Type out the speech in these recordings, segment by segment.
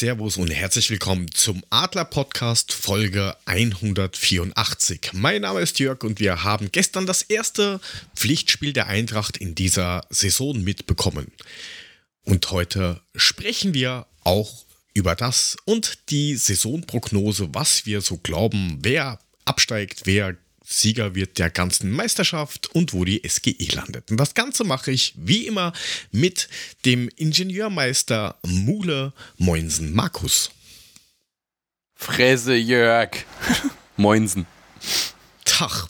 Servus und herzlich willkommen zum Adler Podcast Folge 184. Mein Name ist Jörg und wir haben gestern das erste Pflichtspiel der Eintracht in dieser Saison mitbekommen. Und heute sprechen wir auch über das und die Saisonprognose, was wir so glauben, wer absteigt, wer Sieger wird der ganzen Meisterschaft und wo die SGE landet. Und das Ganze mache ich wie immer mit dem Ingenieurmeister Mule Moinsen Markus. Fresse Jörg. Moinsen. Tag.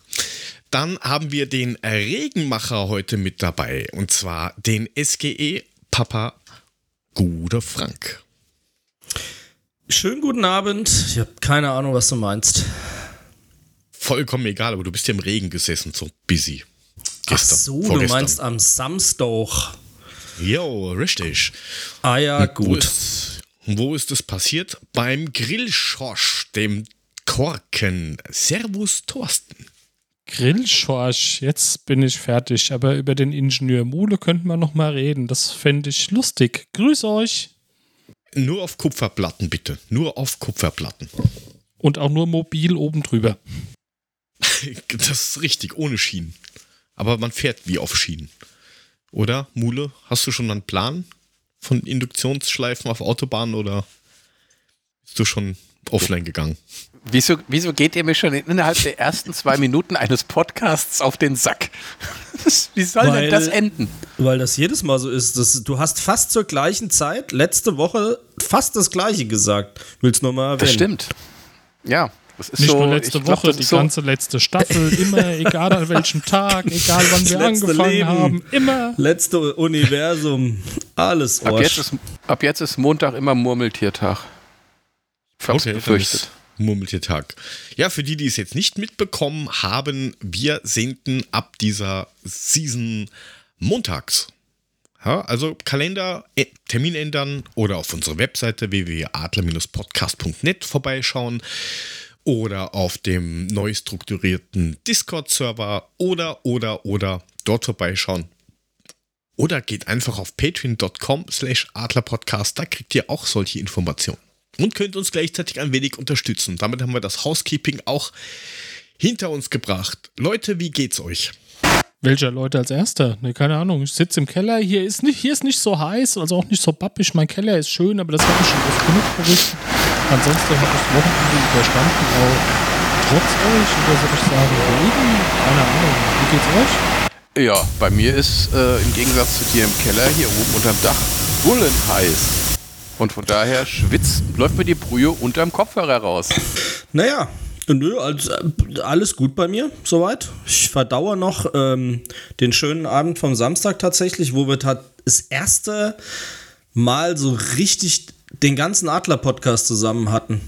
Dann haben wir den Regenmacher heute mit dabei und zwar den SGE Papa Gude Frank. Schönen guten Abend. Ich habe keine Ahnung, was du meinst vollkommen egal, aber du bist ja im Regen gesessen, so busy. Gestern, Ach so, vorgestern. du meinst am Samstag. Jo, richtig. Ah ja, gut. Wo ist, wo ist das passiert? Beim Grillschorsch, dem Korken. Servus, Thorsten. Grillschorsch, jetzt bin ich fertig, aber über den Ingenieur Mule könnten wir noch mal reden. Das fände ich lustig. Grüß euch. Nur auf Kupferplatten, bitte. Nur auf Kupferplatten. Und auch nur mobil oben drüber. das ist richtig, ohne Schienen. Aber man fährt wie auf Schienen. Oder, Mule, hast du schon einen Plan von Induktionsschleifen auf Autobahnen oder bist du schon offline gegangen? Wieso, wieso geht ihr mir schon innerhalb der ersten zwei Minuten eines Podcasts auf den Sack? Wie soll weil, denn das enden? Weil das jedes Mal so ist. Das, du hast fast zur gleichen Zeit letzte Woche fast das gleiche gesagt. Willst du nochmal erwähnen? Das stimmt. Ja, nicht so, nur letzte Woche, glaub, die so ganze letzte Staffel, immer, egal an welchem Tag, egal wann wir angefangen Leben, haben, immer. Letzte Universum, alles ab jetzt, ist, ab jetzt ist Montag immer Murmeltiertag. Ich hab's okay, befürchtet. Murmeltiertag. Ja, für die, die es jetzt nicht mitbekommen haben, wir senden ab dieser Season montags. Ja, also Kalender, äh, Termin ändern oder auf unsere Webseite www.adler-podcast.net vorbeischauen oder auf dem neu strukturierten Discord-Server oder, oder, oder dort vorbeischauen. Oder geht einfach auf patreon.com slash adlerpodcast, da kriegt ihr auch solche Informationen. Und könnt uns gleichzeitig ein wenig unterstützen. Damit haben wir das Housekeeping auch hinter uns gebracht. Leute, wie geht's euch? Welcher Leute als erster? Ne, keine Ahnung. Ich sitze im Keller. Hier ist, nicht, hier ist nicht so heiß, also auch nicht so bappig. Mein Keller ist schön, aber das habe ich schon oft genug berichtet. Ansonsten habe ich das Wochenende überstanden, auch trotz euch, oder soll ich sagen, Regen? Keine Ahnung. Wie geht's euch? Ja, bei mir ist äh, im Gegensatz zu dir im Keller hier oben unterm Dach bullen heiß. Und von daher schwitzt, läuft mir die Brühe unterm Kopfhörer raus. Naja, Nö, also, alles gut bei mir, soweit. Ich verdauere noch ähm, den schönen Abend vom Samstag tatsächlich, wo wir das erste Mal so richtig den ganzen Adler-Podcast zusammen hatten.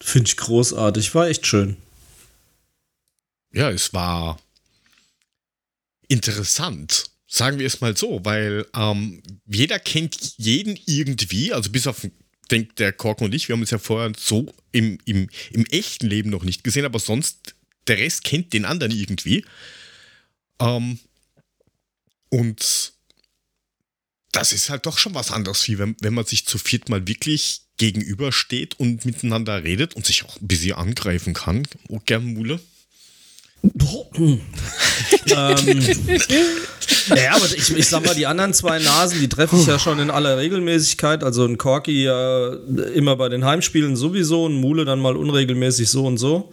Finde ich großartig, war echt schön. Ja, es war interessant, sagen wir es mal so, weil ähm, jeder kennt jeden irgendwie, also bis auf denke, der Korken und ich, wir haben uns ja vorher so im, im, im echten Leben noch nicht gesehen, aber sonst, der Rest kennt den anderen irgendwie. Ähm, und das ist halt doch schon was anderes, wie wenn, wenn man sich zu viert mal wirklich gegenübersteht und miteinander redet und sich auch ein bisschen angreifen kann. Oh, gern Mule ähm, ja, aber ich, ich sag mal, die anderen zwei Nasen, die treffe ich ja schon in aller Regelmäßigkeit. Also ein Corky ja immer bei den Heimspielen sowieso, ein Mule dann mal unregelmäßig so und so.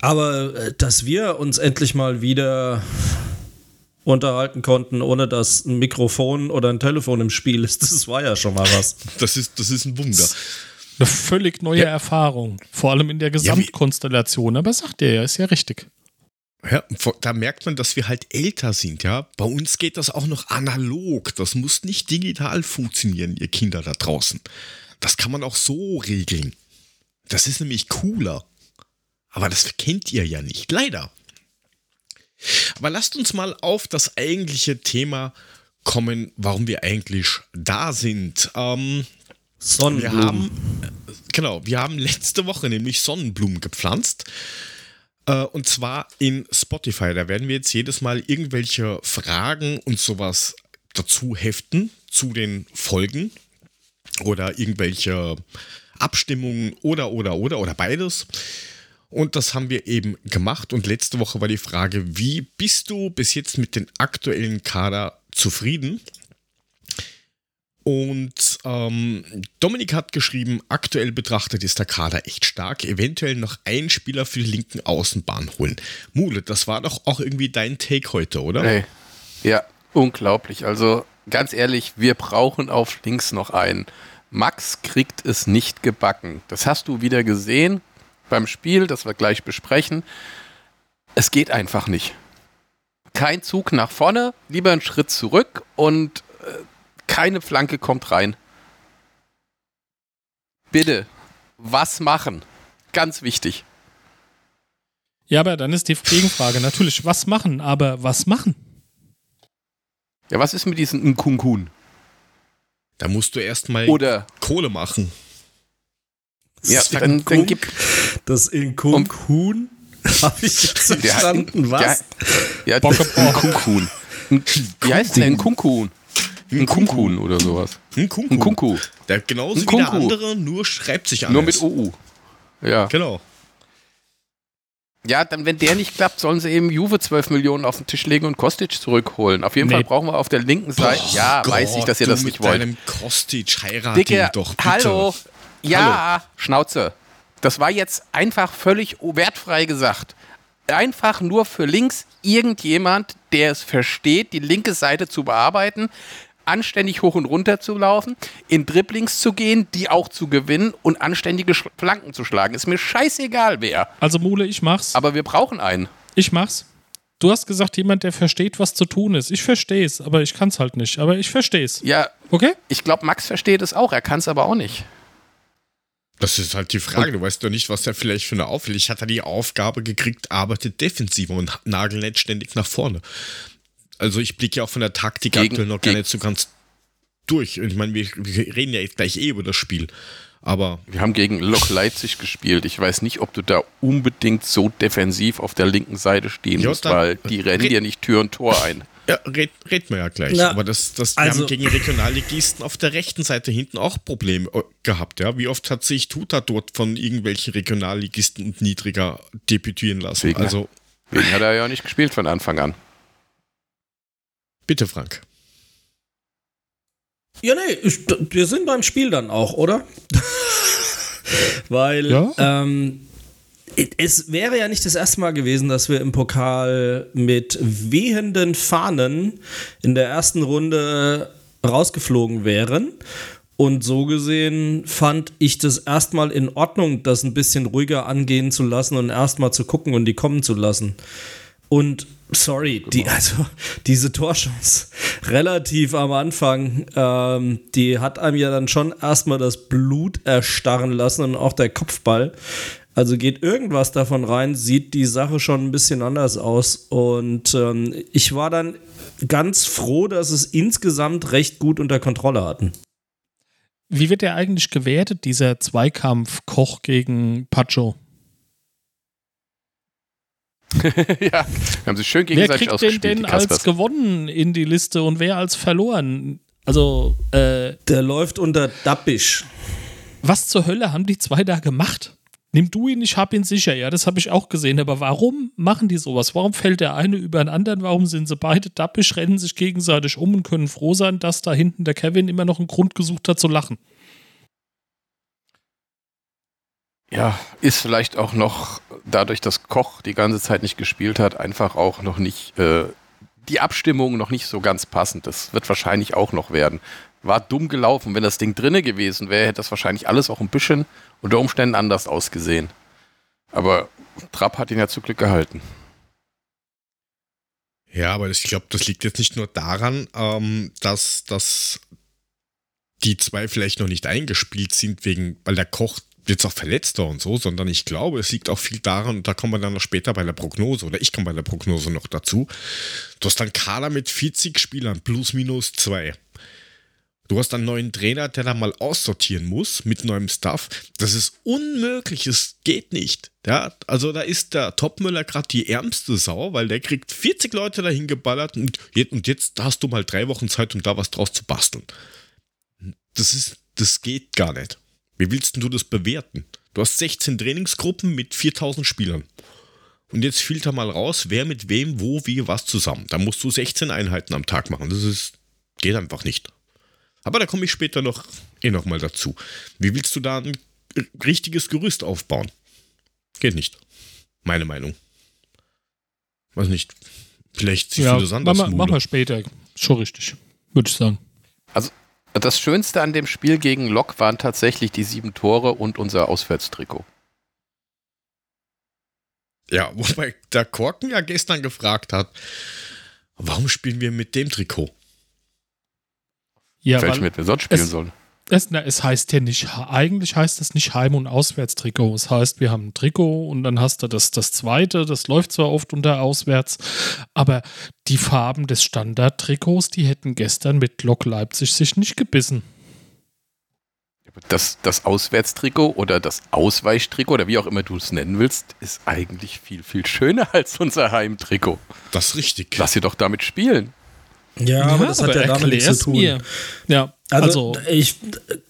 Aber äh, dass wir uns endlich mal wieder unterhalten konnten, ohne dass ein Mikrofon oder ein Telefon im Spiel ist, das war ja schon mal was. Das ist, das ist ein Wunder. Eine völlig neue ja. Erfahrung, vor allem in der Gesamtkonstellation. Aber sagt ihr ja, ist ja richtig. Ja, da merkt man, dass wir halt älter sind, ja. Bei uns geht das auch noch analog. Das muss nicht digital funktionieren, ihr Kinder da draußen. Das kann man auch so regeln. Das ist nämlich cooler. Aber das kennt ihr ja nicht, leider. Aber lasst uns mal auf das eigentliche Thema kommen, warum wir eigentlich da sind. Ähm, Sonnenblumen. Wir haben, genau, wir haben letzte Woche nämlich Sonnenblumen gepflanzt. Äh, und zwar in Spotify. Da werden wir jetzt jedes Mal irgendwelche Fragen und sowas dazu heften zu den Folgen. oder irgendwelche Abstimmungen oder, oder, oder, oder beides. Und das haben wir eben gemacht. Und letzte Woche war die Frage, wie bist du bis jetzt mit dem aktuellen Kader zufrieden? Und ähm, Dominik hat geschrieben, aktuell betrachtet ist der Kader echt stark. Eventuell noch einen Spieler für die linken Außenbahn holen. Mule, das war doch auch irgendwie dein Take heute, oder? Hey. Ja, unglaublich. Also ganz ehrlich, wir brauchen auf links noch einen. Max kriegt es nicht gebacken. Das hast du wieder gesehen beim Spiel, das wir gleich besprechen. Es geht einfach nicht. Kein Zug nach vorne, lieber einen Schritt zurück und äh, keine Flanke kommt rein. Bitte, was machen? Ganz wichtig. Ja, aber dann ist die Gegenfrage natürlich, was machen, aber was machen? Ja, was ist mit diesen Nkunkun? Da musst du erstmal Oder Kohle machen. Ja, dann, dann gibt das Nkunkun. Habe ich jetzt verstanden, was? Ja, Nkunkun. Wie heißt denn Nkunkun? Nkunkun oder sowas. Nkunku. Nkunku. Der genauso wie der andere, nur schreibt sich anders. Nur mit OU. Ja. Genau. Ja, dann, wenn der nicht klappt, sollen sie eben Juve 12 Millionen auf den Tisch legen und Kostic zurückholen. Auf jeden Nee. Fall brauchen wir auf der linken Seite. ja, Gott, weiß ich, dass ihr du das mit nicht wollt. deinem Kostic heiraten Dicke, doch bitte. hallo. Ja, Schnauze. Das war jetzt einfach völlig wertfrei gesagt. Einfach nur für links irgendjemand, der es versteht, die linke Seite zu bearbeiten, anständig hoch und runter zu laufen, in Dribblings zu gehen, die auch zu gewinnen und anständige Sch- Flanken zu schlagen. Ist mir scheißegal wer. Also Mule, ich mach's. Aber wir brauchen einen. Ich mach's. Du hast gesagt, jemand, der versteht, was zu tun ist. Ich versteh's, aber ich kann's halt nicht. Aber ich versteh's. Ja, Okay? ich glaube, Max versteht es auch. Er kann es aber auch nicht. Das ist halt die Frage. Du weißt doch nicht, was er vielleicht für eine Aufgabe Ich hatte die Aufgabe gekriegt, arbeitet defensiv und nagelt nicht ständig nach vorne. Also ich blicke ja auch von der Taktik Gegen- aktuell noch gar nicht so ganz durch. Und ich meine, wir, wir reden ja jetzt gleich eh über das Spiel. Aber Wir haben gegen Lok Leipzig gespielt. Ich weiß nicht, ob du da unbedingt so defensiv auf der linken Seite stehen Ja, musst, weil die rennen dir nicht Tür und Tor ein. Ja, red, reden wir ja gleich. Ja, Aber das, das, wir also- haben gegen Regionalligisten auf der rechten Seite hinten auch Probleme äh, gehabt. Ja? Wie oft hat sich Tuta dort von irgendwelchen Regionalligisten und niedriger debütieren lassen? Deswegen- Also Deswegen hat er ja nicht gespielt von Anfang an. bitte, Frank. Ja, nee, ich, wir sind beim Spiel dann auch, oder? Weil Ja. ähm, es wäre ja nicht das erste Mal gewesen, dass wir im Pokal mit wehenden Fahnen in der ersten Runde rausgeflogen wären. Und so gesehen fand ich das erstmal in Ordnung, das ein bisschen ruhiger angehen zu lassen und erstmal zu gucken und die kommen zu lassen. Und sorry, die, also diese Torchance relativ am Anfang, ähm, die hat einem ja dann schon erstmal das Blut erstarren lassen und auch der Kopfball. Also geht irgendwas davon rein, sieht die Sache schon ein bisschen anders aus. Und ähm, ich war dann ganz froh, dass es insgesamt recht gut unter Kontrolle hatten. Wie wird der eigentlich gewertet, dieser Zweikampf Koch gegen Pacho? ja, haben sich schön Wer gegenseitig kriegt den denn als gewonnen in die Liste und wer als verloren? Also, äh, Der läuft unter Dappisch. was zur Hölle haben die zwei da gemacht? Nimm du ihn, ich hab ihn sicher, ja, das habe ich auch gesehen. Aber warum machen die sowas? Warum fällt der eine über den anderen? Warum sind sie beide dappisch, rennen sich gegenseitig um und können froh sein, dass da hinten der Kevin immer noch einen Grund gesucht hat zu lachen? Ja, ist vielleicht auch noch, dadurch, dass Koch die ganze Zeit nicht gespielt hat, einfach auch noch nicht, äh, die Abstimmung noch nicht so ganz passend. Das wird wahrscheinlich auch noch werden. War dumm gelaufen. Wenn das Ding drinne gewesen wäre, hätte das wahrscheinlich alles auch ein bisschen unter Umständen anders ausgesehen. Aber Trapp hat ihn ja zu Glück gehalten. Ja, aber ich glaube, das liegt jetzt nicht nur daran, ähm, dass, dass die zwei vielleicht noch nicht eingespielt sind, wegen, weil der Koch jetzt auch verletzt war und so, sondern ich glaube, es liegt auch viel daran, und da kommen wir dann noch später bei der Prognose, oder ich komme bei der Prognose noch dazu. Du hast dann Kader mit 40 Spielern, plus minus zwei. Du hast einen neuen Trainer, der da mal aussortieren muss mit neuem Stuff. Das ist unmöglich, es geht nicht. Ja, also da ist der Topmüller gerade die ärmste Sau, weil der kriegt 40 Leute dahin geballert und jetzt, und jetzt hast du mal drei Wochen Zeit, um da was draus zu basteln. Das ist, das geht gar nicht. Wie willst du das bewerten? Du hast 16 Trainingsgruppen mit 4000 Spielern. Und jetzt filter mal raus, wer mit wem, wo, wie, was zusammen. Da musst du 16 Einheiten am Tag machen. Das ist, geht einfach nicht. Aber da komme ich später noch eh noch mal dazu. Wie willst du da ein richtiges Gerüst aufbauen? Geht nicht. Meine Meinung. Weiß nicht. Vielleicht siehst ja, du das anders. Machen wir, machen wir später. Schon richtig. Würde ich sagen. Also, das Schönste an dem Spiel gegen Lok waren tatsächlich die sieben Tore und unser Auswärtstrikot. Ja, wobei der Korken ja gestern gefragt hat, warum spielen wir mit dem Trikot? Ja, Vielleicht mit wir sonst spielen sollen. Es, na, es heißt ja nicht, eigentlich heißt es nicht Heim- und Auswärtstrikot. Es heißt, wir haben ein Trikot und dann hast du das, das zweite, das läuft zwar oft unter Auswärts, aber die Farben des Standardtrikots, die hätten gestern mit Lok Leipzig sich nicht gebissen. Das, das Auswärtstrikot oder das Ausweichtrikot oder wie auch immer du es nennen willst, ist eigentlich viel, viel schöner als unser Heimtrikot. Das ist richtig. Lass sie doch damit spielen. Ja, aber das aber hat ja damit nichts zu tun. Mir. Ja, also, also ich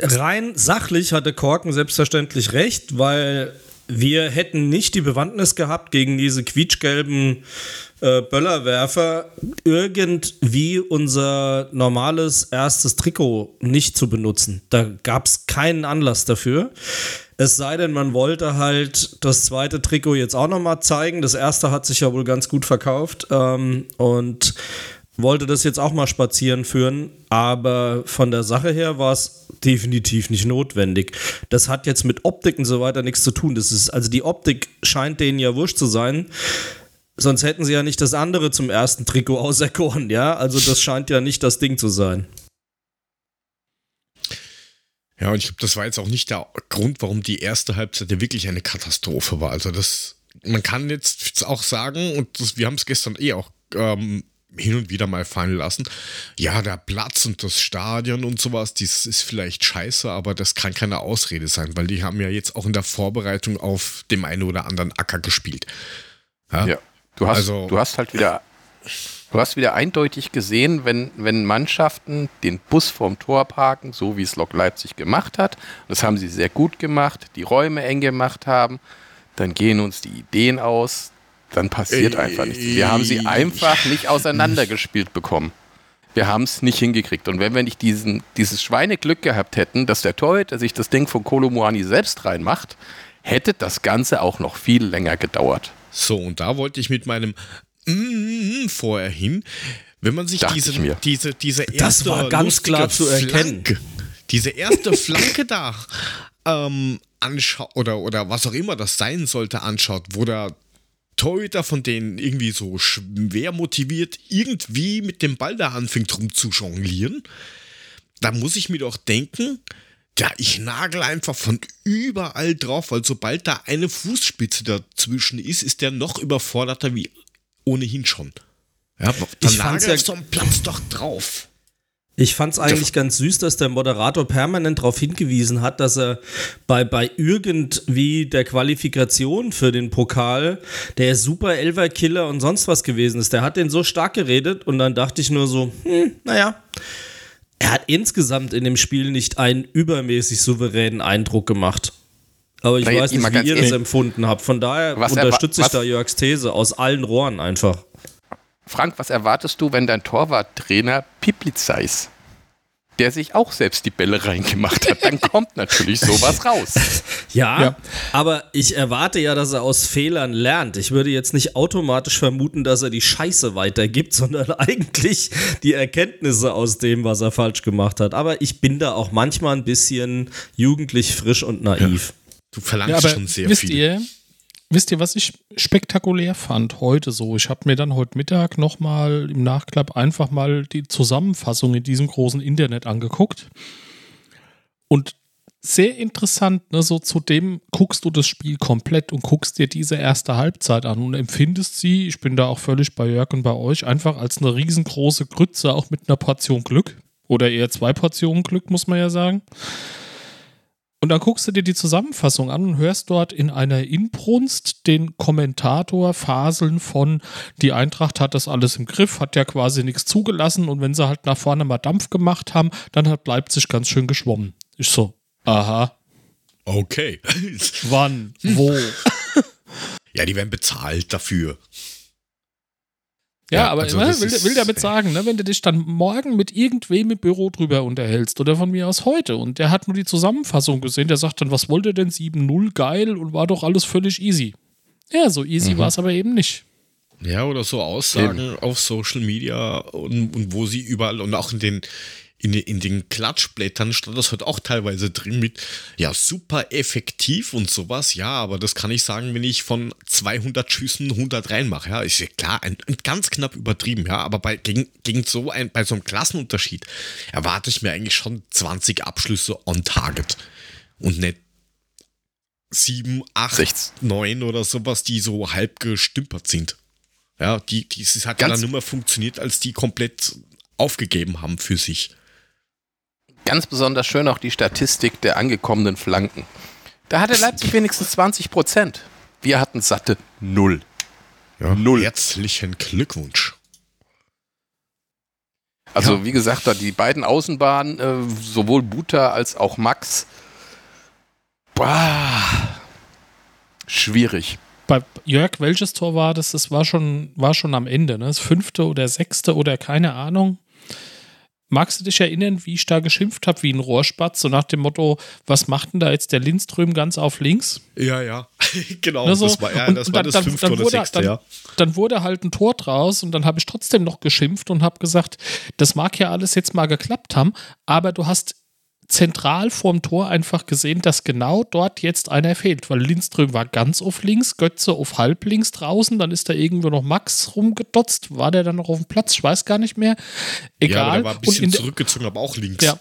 rein sachlich hatte Korken selbstverständlich recht, weil wir hätten nicht die Bewandtnis gehabt, gegen diese quietschgelben äh, Böllerwerfer irgendwie unser normales erstes Trikot nicht zu benutzen. Da gab es keinen Anlass dafür. Es sei denn, man wollte halt das zweite Trikot jetzt auch nochmal zeigen. Das erste hat sich ja wohl ganz gut verkauft. Ähm, und wollte das jetzt auch mal spazieren führen, aber von der Sache her war es definitiv nicht notwendig. Das hat jetzt mit Optik und so weiter nichts zu tun. Das ist, also die Optik scheint denen ja wurscht zu sein. Sonst hätten sie ja nicht das andere zum ersten Trikot auserkoren, ja? Also das scheint ja nicht das Ding zu sein. Ja, und ich glaube, das war jetzt auch nicht der Grund, warum die erste Halbzeit ja wirklich eine Katastrophe war. Also das, man kann jetzt auch sagen, und das, wir haben es gestern eh auch ähm, hin und wieder mal fallen lassen. Ja, der Platz und das Stadion und sowas, das ist vielleicht scheiße, aber das kann keine Ausrede sein, weil die haben ja jetzt auch in der Vorbereitung auf dem einen oder anderen Acker gespielt. Ja, ja du, hast, also, du hast halt wieder, du hast wieder eindeutig gesehen, wenn, wenn Mannschaften den Bus vorm Tor parken, so wie es Lok Leipzig gemacht hat, das haben sie sehr gut gemacht, die Räume eng gemacht haben, dann gehen uns die Ideen aus, dann passiert äh, einfach nichts. Wir haben sie einfach nicht auseinandergespielt bekommen. Wir haben es nicht hingekriegt. Und wenn wir nicht diesen, dieses Schweineglück gehabt hätten, dass der Torhüter sich das Ding von Kolomuani selbst reinmacht, hätte das Ganze auch noch viel länger gedauert. So, und da wollte ich mit meinem mm vorher hin. Wenn man sich diese, diese, diese erste Das war ganz klar zu erkennen. Flanke, diese erste Flanke da ähm, anschaut oder, oder was auch immer das sein sollte, anschaut, wo der Torhüter von denen irgendwie so schwer motiviert irgendwie mit dem Ball da anfängt rumzujonglieren, da muss ich mir doch denken, ja, ich nagel einfach von überall drauf, weil sobald da eine Fußspitze dazwischen ist, ist der noch überforderter wie ohnehin schon. Ja, dann nagel ja so einen Platz doch drauf. Ich fand es eigentlich ganz süß, dass der Moderator permanent darauf hingewiesen hat, dass er bei, bei irgendwie der Qualifikation für den Pokal der super Elver-Killer und sonst was gewesen ist. Der hat den so stark geredet und dann dachte ich nur so, hm, naja. Er hat insgesamt in dem Spiel nicht einen übermäßig souveränen Eindruck gemacht. Aber ich Na, weiß nicht, wie ihr das empfunden habt. Von daher unterstütze ich da Jörgs These aus allen Rohren einfach. Frank, was erwartest du, wenn dein Torwarttrainer Piplitz ist? Der sich auch selbst die Bälle reingemacht hat, dann kommt natürlich sowas raus. Ja, ja, aber ich erwarte ja, dass er aus Fehlern lernt. Ich würde jetzt nicht automatisch vermuten, dass er die Scheiße weitergibt, sondern eigentlich die Erkenntnisse aus dem, was er falsch gemacht hat. Aber ich bin da auch manchmal ein bisschen jugendlich frisch und naiv. Ja. Du verlangst ja, schon sehr wisst viel. Ihr, Wisst ihr, was ich spektakulär fand heute so? Ich habe mir dann heute Mittag nochmal im Nachklapp einfach mal die Zusammenfassung in diesem großen Internet angeguckt. Und sehr interessant, ne, so zudem guckst du das Spiel komplett und guckst dir diese erste Halbzeit an und empfindest sie, ich bin da auch völlig bei Jörg und bei euch, einfach als eine riesengroße Grütze, auch mit einer Portion Glück. Oder eher zwei Portionen Glück, muss man ja sagen. Und dann guckst du dir die Zusammenfassung an und hörst dort in einer Inbrunst den Kommentator faseln von, die Eintracht hat das alles im Griff, hat ja quasi nichts zugelassen und wenn sie halt nach vorne mal Dampf gemacht haben, dann hat Leipzig ganz schön geschwommen. Ich so, aha. Okay. Wann? Wo? ja, die werden bezahlt dafür. Ja, ja aber also ne, will, will, damit sagen, ne, wenn du dich dann morgen mit irgendwem im Büro drüber unterhältst oder von mir aus heute und der hat nur die Zusammenfassung gesehen, der sagt dann, was wollte denn 7.0 geil und war doch alles völlig easy. Ja, so easy mhm. war es aber eben nicht. Ja, oder so Aussagen eben. auf Social Media und, und wo sie überall und auch in den in, in den Klatschblättern stand das heute auch teilweise drin mit, ja, super effektiv und sowas. Ja, aber das kann ich sagen, wenn ich von 200 Schüssen 100 reinmache. Ja, ist ja klar, ein, ein ganz knapp übertrieben. Ja, aber bei, gegen, gegen so ein, bei so einem Klassenunterschied erwarte ich mir eigentlich schon 20 Abschlüsse on target und nicht 7, 8, 16. 9 oder sowas, die so halb gestümpert sind. Ja, die, die, es hat ja dann nur mehr funktioniert, als die komplett aufgegeben haben für sich. Ganz besonders schön auch die Statistik der angekommenen Flanken. Da hatte Leipzig wenigstens 20 Prozent. Wir hatten satte Null. Ja, Null. Herzlichen Glückwunsch. Also ja. wie gesagt, da die beiden Außenbahnen, äh, sowohl Buta als auch Max, boah, schwierig. Bei Jörg, welches Tor war das? Das war schon, war schon am Ende, ne? Das fünfte oder sechste oder keine Ahnung. Magst du dich erinnern, wie ich da geschimpft habe wie ein Rohrspatz, so nach dem Motto, was macht denn da jetzt der Lindström ganz auf links? Ja, ja, genau. Also, das war, ja, und, das, war dann, das fünfte dann, dann oder sechste, ja. Dann wurde halt ein Tor draus und dann habe ich trotzdem noch geschimpft und habe gesagt, das mag ja alles jetzt mal geklappt haben, aber du hast zentral vorm Tor einfach gesehen, dass genau dort jetzt einer fehlt, weil Lindström war ganz auf links, Götze auf halb links draußen, dann ist da irgendwo noch Max rumgedotzt, war der dann noch auf dem Platz, ich weiß gar nicht mehr. Egal. Ja, der war ein bisschen zurückgezogen, aber auch links. Ja.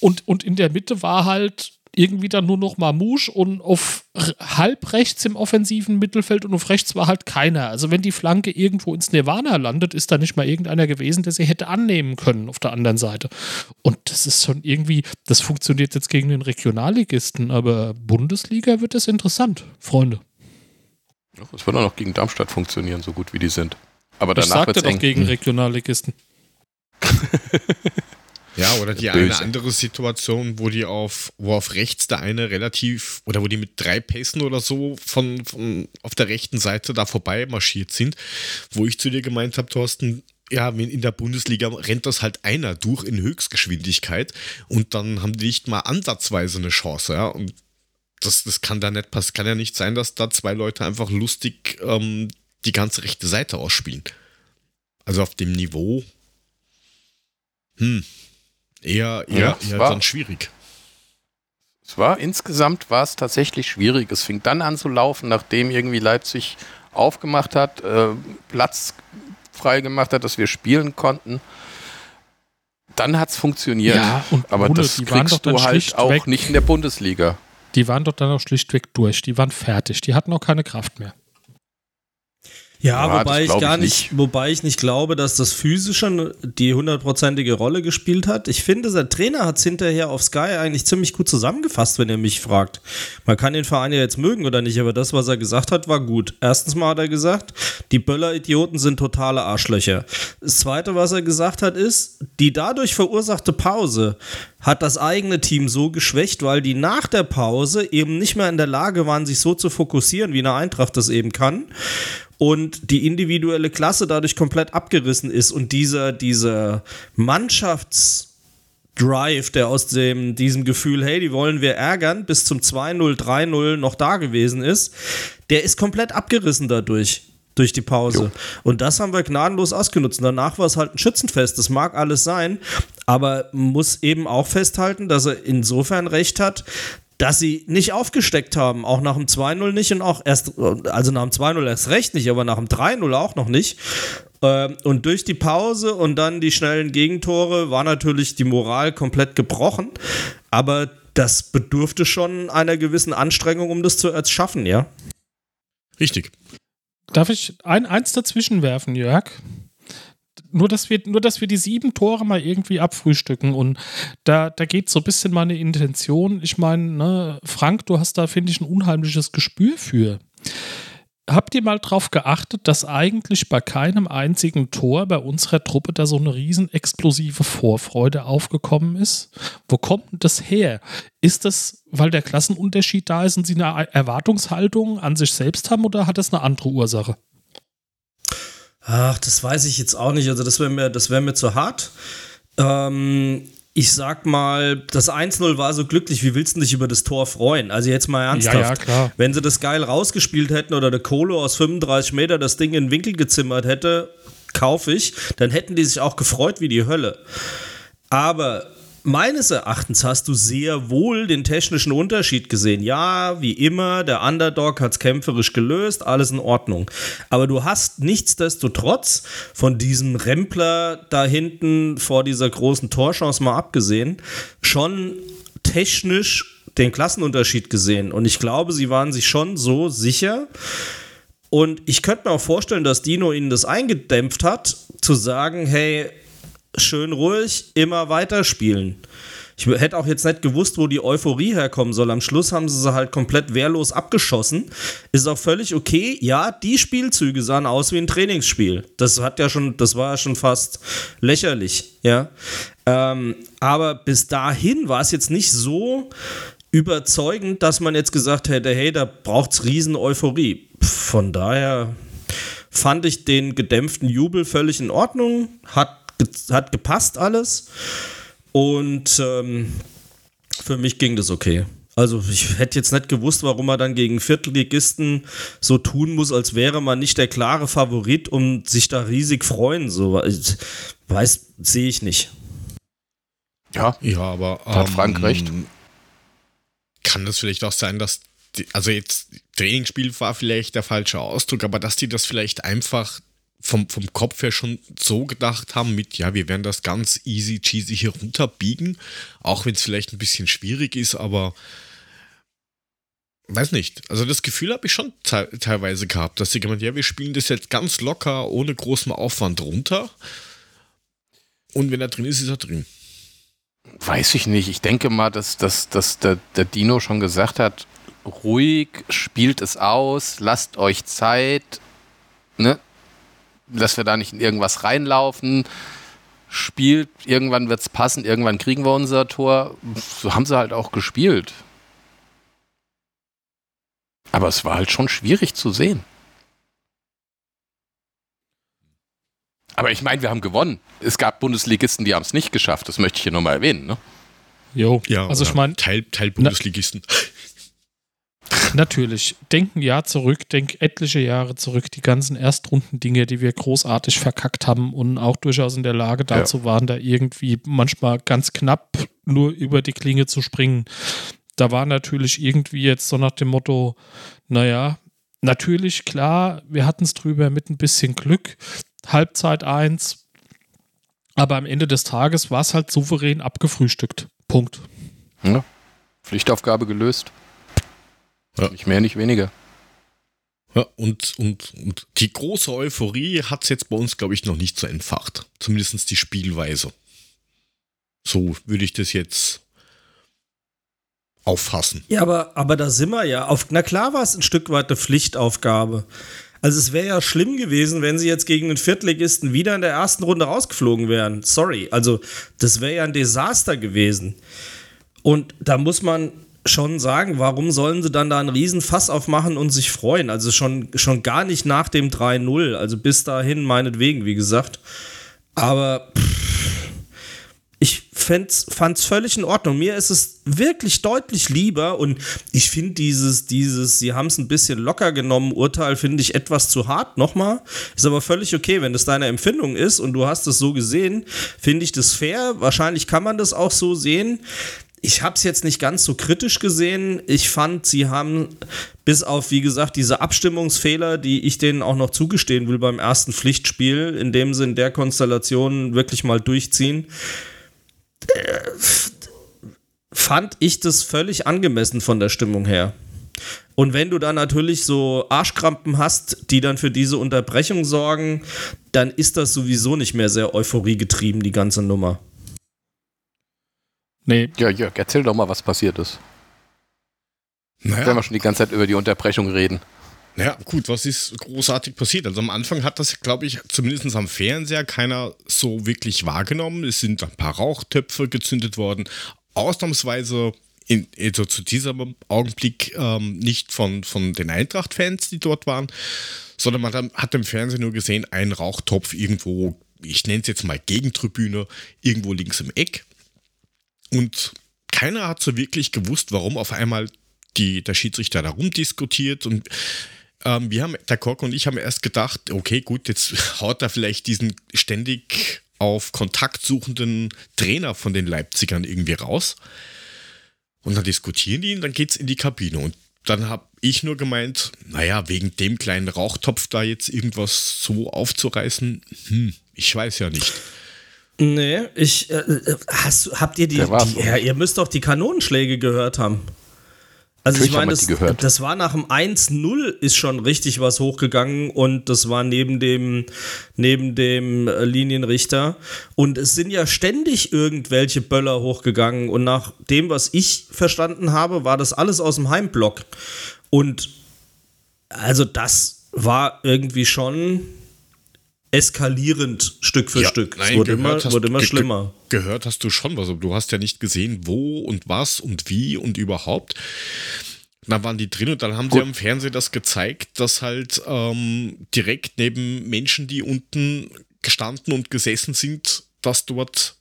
Und, und in der Mitte war halt irgendwie dann nur noch Mamouche und auf halb rechts im offensiven Mittelfeld und auf rechts war halt keiner. Also wenn die Flanke irgendwo ins Nirvana landet, ist da nicht mal irgendeiner gewesen, der sie hätte annehmen können auf der anderen Seite. Und das ist schon irgendwie, das funktioniert jetzt gegen den Regionalligisten, aber Bundesliga wird es interessant, Freunde. Es wird auch noch gegen Darmstadt funktionieren, so gut wie die sind. Aber danach wird es doch gegen Regionalligisten. Ja, oder die Böse. eine andere Situation, wo die auf, wo auf rechts der eine relativ, oder wo die mit drei Pässen oder so von, von auf der rechten Seite da vorbei marschiert sind, wo ich zu dir gemeint habe, Thorsten, ja, in der Bundesliga rennt das halt einer durch in Höchstgeschwindigkeit und dann haben die nicht mal ansatzweise eine Chance, ja. Und das, das kann da nicht passen. Kann ja nicht sein, dass da zwei Leute einfach lustig ähm, die ganze rechte Seite ausspielen. Also auf dem Niveau. Hm, eher, eher, ja, eher war, dann schwierig. Es war insgesamt war es tatsächlich schwierig. Es fing dann an zu laufen, nachdem irgendwie Leipzig aufgemacht hat, äh, Platz frei gemacht hat, dass wir spielen konnten. Dann hat es funktioniert. Ja, aber Bruder, das kriegst du halt auch nicht in der Bundesliga. Die waren doch dann auch schlichtweg durch. Die waren fertig. Die hatten auch keine Kraft mehr. Ja, ja wobei ich gar ich nicht, nicht, wobei ich nicht glaube, dass das Physische die hundertprozentige Rolle gespielt hat. Ich finde, der Trainer hat es hinterher auf Sky eigentlich ziemlich gut zusammengefasst, wenn ihr mich fragt. Man kann den Verein ja jetzt mögen oder nicht, aber das, was er gesagt hat, war gut. Erstens mal hat er gesagt, die Böller-Idioten sind totale Arschlöcher. Das zweite, was er gesagt hat, ist, die dadurch verursachte Pause hat das eigene Team so geschwächt, weil die nach der Pause eben nicht mehr in der Lage waren, sich so zu fokussieren, wie eine Eintracht das eben kann und die individuelle Klasse dadurch komplett abgerissen ist und dieser, dieser Mannschaftsdrive, der aus dem, diesem Gefühl, hey, die wollen wir ärgern, bis zum 2-0, 3-0 noch da gewesen ist, der ist komplett abgerissen dadurch durch die Pause. Jo. Und das haben wir gnadenlos ausgenutzt. Und danach war es halt ein Schützenfest. Das mag alles sein, aber muss eben auch festhalten, dass er insofern recht hat, dass sie nicht aufgesteckt haben, auch nach dem 2-0 nicht und auch erst, also nach dem 2-0 erst recht nicht, aber nach dem 3-0 auch noch nicht. Ähm, und durch die Pause und dann die schnellen Gegentore war natürlich die Moral komplett gebrochen, aber das bedurfte schon einer gewissen Anstrengung, um das zu schaffen, ja. Richtig. Darf ich ein, eins dazwischen werfen, Jörg? Nur, dass wir, nur, dass wir die sieben Tore mal irgendwie abfrühstücken und da, da geht so ein bisschen meine Intention. Ich meine, ne, Frank, du hast da, finde ich, ein unheimliches Gespür für. habt ihr mal drauf geachtet, dass eigentlich bei keinem einzigen Tor bei unserer Truppe da so eine riesen explosive Vorfreude aufgekommen ist? Wo kommt denn das her? Ist das, weil der Klassenunterschied da ist und sie eine Erwartungshaltung an sich selbst haben oder hat das eine andere Ursache? Ach, das weiß ich jetzt auch nicht. Also das wäre mir, das wäre mir zu hart. Ähm, ich sag mal, das 1-0 war so glücklich, wie willst du dich über das Tor freuen? Also jetzt mal ernsthaft. Ja, ja, klar. Wenn sie das geil rausgespielt hätten oder der Kolo aus 35 Meter das Ding in den Winkel gezimmert hätte, kaufe ich, dann hätten die sich auch gefreut wie die Hölle. Aber meines Erachtens hast du sehr wohl den technischen Unterschied gesehen. Ja, wie immer, der Underdog hat es kämpferisch gelöst, alles in Ordnung. Aber du hast nichtsdestotrotz von diesem Rempler da hinten vor dieser großen Torchance mal abgesehen, schon technisch den Klassenunterschied gesehen. Und ich glaube, sie waren sich schon so sicher. Und ich könnte mir auch vorstellen, dass Dino ihnen das eingedämpft hat, zu sagen, hey, schön ruhig, immer weiterspielen. Ich hätte auch jetzt nicht gewusst, wo die Euphorie herkommen soll. Am Schluss haben sie sie halt komplett wehrlos abgeschossen. Ist auch völlig okay. Ja, die Spielzüge sahen aus wie ein Trainingsspiel. Das hat ja schon, das war ja schon fast lächerlich, ja. Ähm, aber bis dahin war es jetzt nicht so überzeugend, dass man jetzt gesagt hätte, hey, da braucht es riesen Euphorie. Von daher fand ich den gedämpften Jubel völlig in Ordnung. Hat hat gepasst alles. Und ähm, für mich ging das okay. Also ich hätte jetzt nicht gewusst, warum man dann gegen Viertelligisten so tun muss, als wäre man nicht der klare Favorit und sich da riesig freuen. So weiß, sehe ich nicht. Ja, ja, aber da hat Frank ähm, recht. Kann das vielleicht auch sein, dass die, also jetzt Trainingsspiel war vielleicht der falsche Ausdruck, aber dass die das vielleicht einfach vom, vom Kopf her schon so gedacht haben mit, ja, wir werden das ganz easy cheesy hier runterbiegen, auch wenn es vielleicht ein bisschen schwierig ist, aber weiß nicht. Also das Gefühl habe ich schon te teilweise gehabt, dass sie gemeint, ja, wir spielen das jetzt ganz locker, ohne großen Aufwand runter. Und wenn er drin ist, ist er drin. Weiß ich nicht. Ich denke mal, dass, dass, dass der, der Dino schon gesagt hat, ruhig, spielt es aus, lasst euch Zeit. Ne? Dass wir da nicht in irgendwas reinlaufen. Spielt, irgendwann wird es passen, irgendwann kriegen wir unser Tor. So haben sie halt auch gespielt. Aber es war halt schon schwierig zu sehen. Aber ich meine, wir haben gewonnen. Es gab Bundesligisten, die haben es nicht geschafft. Das möchte ich hier nochmal erwähnen. Ne? Jo, ja, also ich meine. Teil, Teil Bundesligisten. Natürlich. Denk ein Jahr zurück, denk etliche Jahre zurück, die ganzen Erstrunden-Dinge, die wir großartig verkackt haben und auch durchaus in der Lage dazu ja. waren, da irgendwie manchmal ganz knapp nur über die Klinge zu springen. Da war natürlich irgendwie jetzt so nach dem Motto, naja, natürlich, klar, wir hatten es drüber mit ein bisschen Glück. Halbzeit 1, aber am Ende des Tages war es halt souverän abgefrühstückt. Punkt. Ja. Pflichtaufgabe gelöst. Ja. Nicht mehr, nicht weniger. Ja, und, und, und die große Euphorie hat es jetzt bei uns, glaube ich, noch nicht so entfacht. Zumindest die Spielweise. So würde ich das jetzt auffassen. Ja, aber, aber da sind wir ja. Auf, na klar war es ein Stück weit eine Pflichtaufgabe. Also es wäre ja schlimm gewesen, wenn sie jetzt gegen den Viertligisten wieder in der ersten Runde rausgeflogen wären. Sorry. Also das wäre ja ein Desaster gewesen. Und da muss man schon sagen, warum sollen sie dann da einen Riesenfass aufmachen und sich freuen? Also schon, schon gar nicht nach dem 3-0. Also bis dahin meinetwegen, wie gesagt. Aber pff, ich fand es völlig in Ordnung. Mir ist es wirklich deutlich lieber und ich finde dieses, dieses, sie haben es ein bisschen locker genommen, Urteil finde ich etwas zu hart, nochmal. Ist aber völlig okay, wenn das deine Empfindung ist und du hast es so gesehen, finde ich das fair. Wahrscheinlich kann man das auch so sehen. Ich habe es jetzt nicht ganz so kritisch gesehen. Ich fand, sie haben bis auf, wie gesagt, diese Abstimmungsfehler, die ich denen auch noch zugestehen will beim ersten Pflichtspiel, in dem sie der Konstellation wirklich mal durchziehen, äh, fand ich das völlig angemessen von der Stimmung her. Und wenn du dann natürlich so Arschkrampen hast, die dann für diese Unterbrechung sorgen, dann ist das sowieso nicht mehr sehr euphoriegetrieben, die ganze Nummer. Nee. Ja, Jörg, erzähl doch mal, was passiert ist. Naja. Wenn wir schon die ganze Zeit über die Unterbrechung reden. Naja, gut, was ist großartig passiert? Also am Anfang hat das, glaube ich, zumindest am Fernseher keiner so wirklich wahrgenommen. Es sind ein paar Rauchtöpfe gezündet worden. Ausnahmsweise in, also zu diesem Augenblick ähm, nicht von, von den Eintracht-Fans, die dort waren, sondern man hat im Fernsehen nur gesehen, ein Rauchtopf irgendwo, ich nenne es jetzt mal Gegentribüne, irgendwo links im Eck. Und keiner hat so wirklich gewusst, warum auf einmal die, der Schiedsrichter da rumdiskutiert und ähm, wir haben, der Kork und ich haben erst gedacht, okay, gut, jetzt haut er vielleicht diesen ständig auf Kontakt suchenden Trainer von den Leipzigern irgendwie raus. Und dann diskutieren die und dann geht es in die Kabine. Und dann habe ich nur gemeint, naja, wegen dem kleinen Rauchtopf da jetzt irgendwas so aufzureißen, hm, ich weiß ja nicht. Nee, ich, äh, äh hast, habt ihr die, die ja, ihr müsst doch die Kanonenschläge gehört haben. Also ich meine, das, das, war nach dem 1-0 ist schon richtig was hochgegangen und das war neben dem, neben dem äh, Linienrichter. Und es sind ja ständig irgendwelche Böller hochgegangen und nach dem, was ich verstanden habe, war das alles aus dem Heimblock. Und also das war irgendwie schon eskalierend Stück für ja, Stück. Nein, es wurde immer, hast, wurde immer schlimmer. Gehört hast du schon was, du hast ja nicht gesehen, wo und was und wie und überhaupt. Da waren die drin und dann haben Gut. sie am Fernsehen das gezeigt, dass halt ähm, direkt neben Menschen, die unten gestanden und gesessen sind, dass dort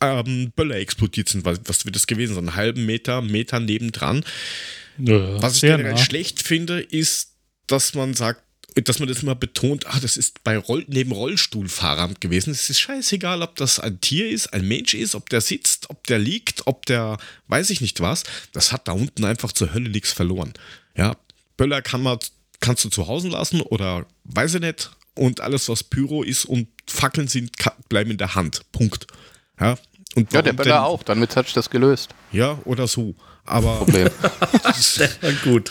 ähm, Böller explodiert sind. Was, was wird das gewesen sein? Einen halben Meter, Meter nebendran. Ja, was ich generell nah. schlecht finde, ist, dass man sagt, dass man das immer betont, ach, das ist bei Roll neben Rollstuhlfahrern gewesen. Es ist scheißegal, ob das ein Tier ist, ein Mensch ist, ob der sitzt, ob der liegt, ob der weiß ich nicht was. Das hat da unten einfach zur Hölle nichts verloren. Ja, Böller kann man, kannst du zu Hause lassen oder weiß ich nicht. Und alles, was Pyro ist und Fackeln sind, bleiben in der Hand. Punkt. Ja, und ja der Böller denn, auch. Damit hat sich das gelöst. Ja, oder so. Aber. Problem. gut.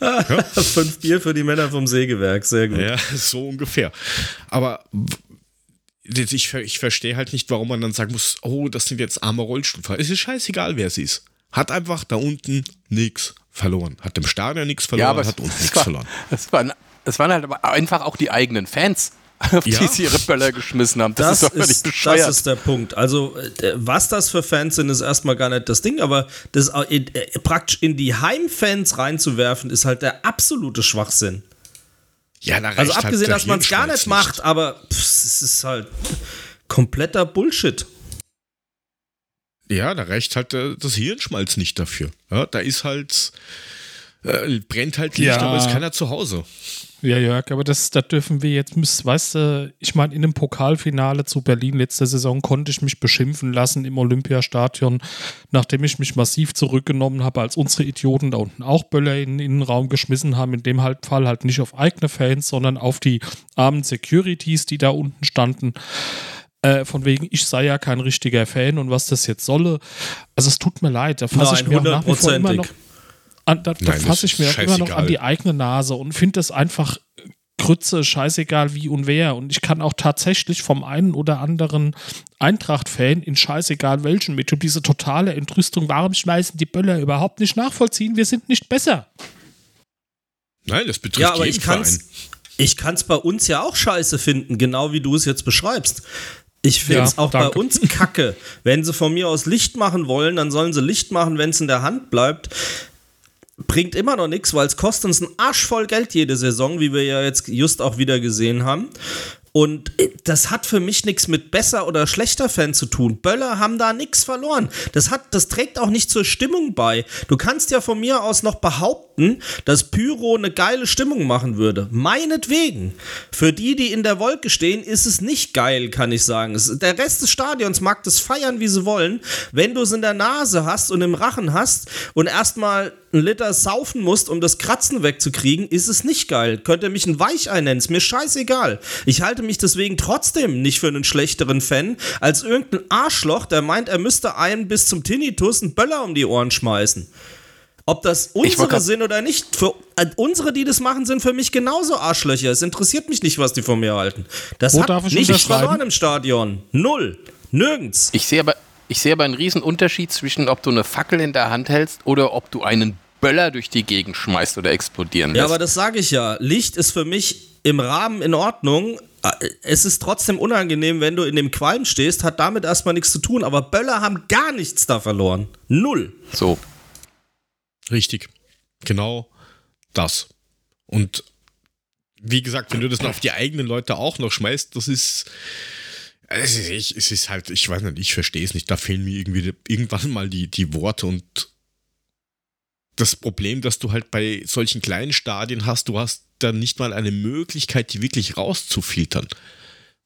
Ja. Fünf Bier für die Männer vom Sägewerk, sehr gut. Ja, so ungefähr. Aber ich, ich verstehe halt nicht, warum man dann sagen muss, oh, das sind jetzt arme Rollstuhlfahrer. Es ist scheißegal, wer sie ist. Hat einfach da unten nichts verloren. Hat im Stadion nichts verloren, ja, hat unten nichts verloren. Es waren, es waren halt aber einfach auch die eigenen Fans auf ja. die sie ihre Böller geschmissen haben. Das, das ist doch völlig bescheuert. Das ist der Punkt. Also, äh, was das für Fans sind, ist erstmal gar nicht das Ding, aber das äh, praktisch in die Heimfans reinzuwerfen, ist halt der absolute Schwachsinn. Ja, da Also halt abgesehen, halt dass man es gar nicht macht, aber es ist halt kompletter Bullshit. Ja, da reicht halt äh, das Hirnschmalz nicht dafür. Ja, da ist halt, äh, brennt halt Licht, ja. aber ist keiner zu Hause. Ja, Jörg, aber das, das dürfen wir jetzt, weißt du, ich meine, in einem Pokalfinale zu Berlin letzte Saison konnte ich mich beschimpfen lassen im Olympiastadion, nachdem ich mich massiv zurückgenommen habe, als unsere Idioten da unten auch Böller in, den Raum geschmissen haben, in dem Fall halt nicht auf eigene Fans, sondern auf die armen Securities, die da unten standen. Äh, von wegen, ich sei ja kein richtiger Fan und was das jetzt solle. Also es tut mir leid, da fasse ich mir auch nach wie vor immer noch an, da, da fasse ich mir auch immer noch an die eigene Nase und finde das einfach Grütze, scheißegal wie und wer. Und ich kann auch tatsächlich vom einen oder anderen Eintracht-Fan in scheißegal welchen mit diese totale Entrüstung, warum schmeißen die Böller überhaupt nicht nachvollziehen? Wir sind nicht besser. Nein, das betrifft ja, aber jeden ich kann's, Verein. Ich kann es bei uns ja auch scheiße finden, genau wie du es jetzt beschreibst. Ich finde es ja, auch danke. bei uns kacke. Wenn sie von mir aus Licht machen wollen, dann sollen sie Licht machen, wenn es in der Hand bleibt bringt immer noch nichts, weil es kostet uns einen Arsch voll Geld jede Saison, wie wir ja jetzt just auch wieder gesehen haben. Und das hat für mich nichts mit besser oder schlechter Fan zu tun. Böller haben da nichts verloren. Das, hat, das trägt auch nicht zur Stimmung bei. Du kannst ja von mir aus noch behaupten, dass Pyro eine geile Stimmung machen würde. Meinetwegen. Für die, die in der Wolke stehen, ist es nicht geil, kann ich sagen. Der Rest des Stadions mag das feiern, wie sie wollen. Wenn du es in der Nase hast und im Rachen hast und erstmal einen Liter saufen musst, um das Kratzen wegzukriegen, ist es nicht geil. Könnt ihr mich ein Weichei nennen, ist mir scheißegal. Ich halte mich deswegen trotzdem nicht für einen schlechteren Fan als irgendein Arschloch, der meint, er müsste einen bis zum Tinnitus einen Böller um die Ohren schmeißen. Ob das unsere sind oder nicht, für äh, unsere, die das machen, sind für mich genauso Arschlöcher. Es interessiert mich nicht, was die von mir halten. Das Wo hat nichts verloren im Stadion. Null. Nirgends. Ich sehe aber, ich sehe aber einen riesen Unterschied zwischen, ob du eine Fackel in der Hand hältst oder ob du einen Böller durch die Gegend schmeißt oder explodieren lässt. Ja, aber das sage ich ja. Licht ist für mich im Rahmen in Ordnung. Es ist trotzdem unangenehm, wenn du in dem Qualm stehst, hat damit erstmal nichts zu tun, aber Böller haben gar nichts da verloren. Null. So. Richtig. Genau das. Und wie gesagt, wenn du das noch auf die eigenen Leute auch noch schmeißt, das ist. Es ist, es ist halt, ich weiß nicht, ich verstehe es nicht. Da fehlen mir irgendwie irgendwann mal die, die Worte und das Problem, dass du halt bei solchen kleinen Stadien hast, du hast dann nicht mal eine Möglichkeit, die wirklich rauszufiltern.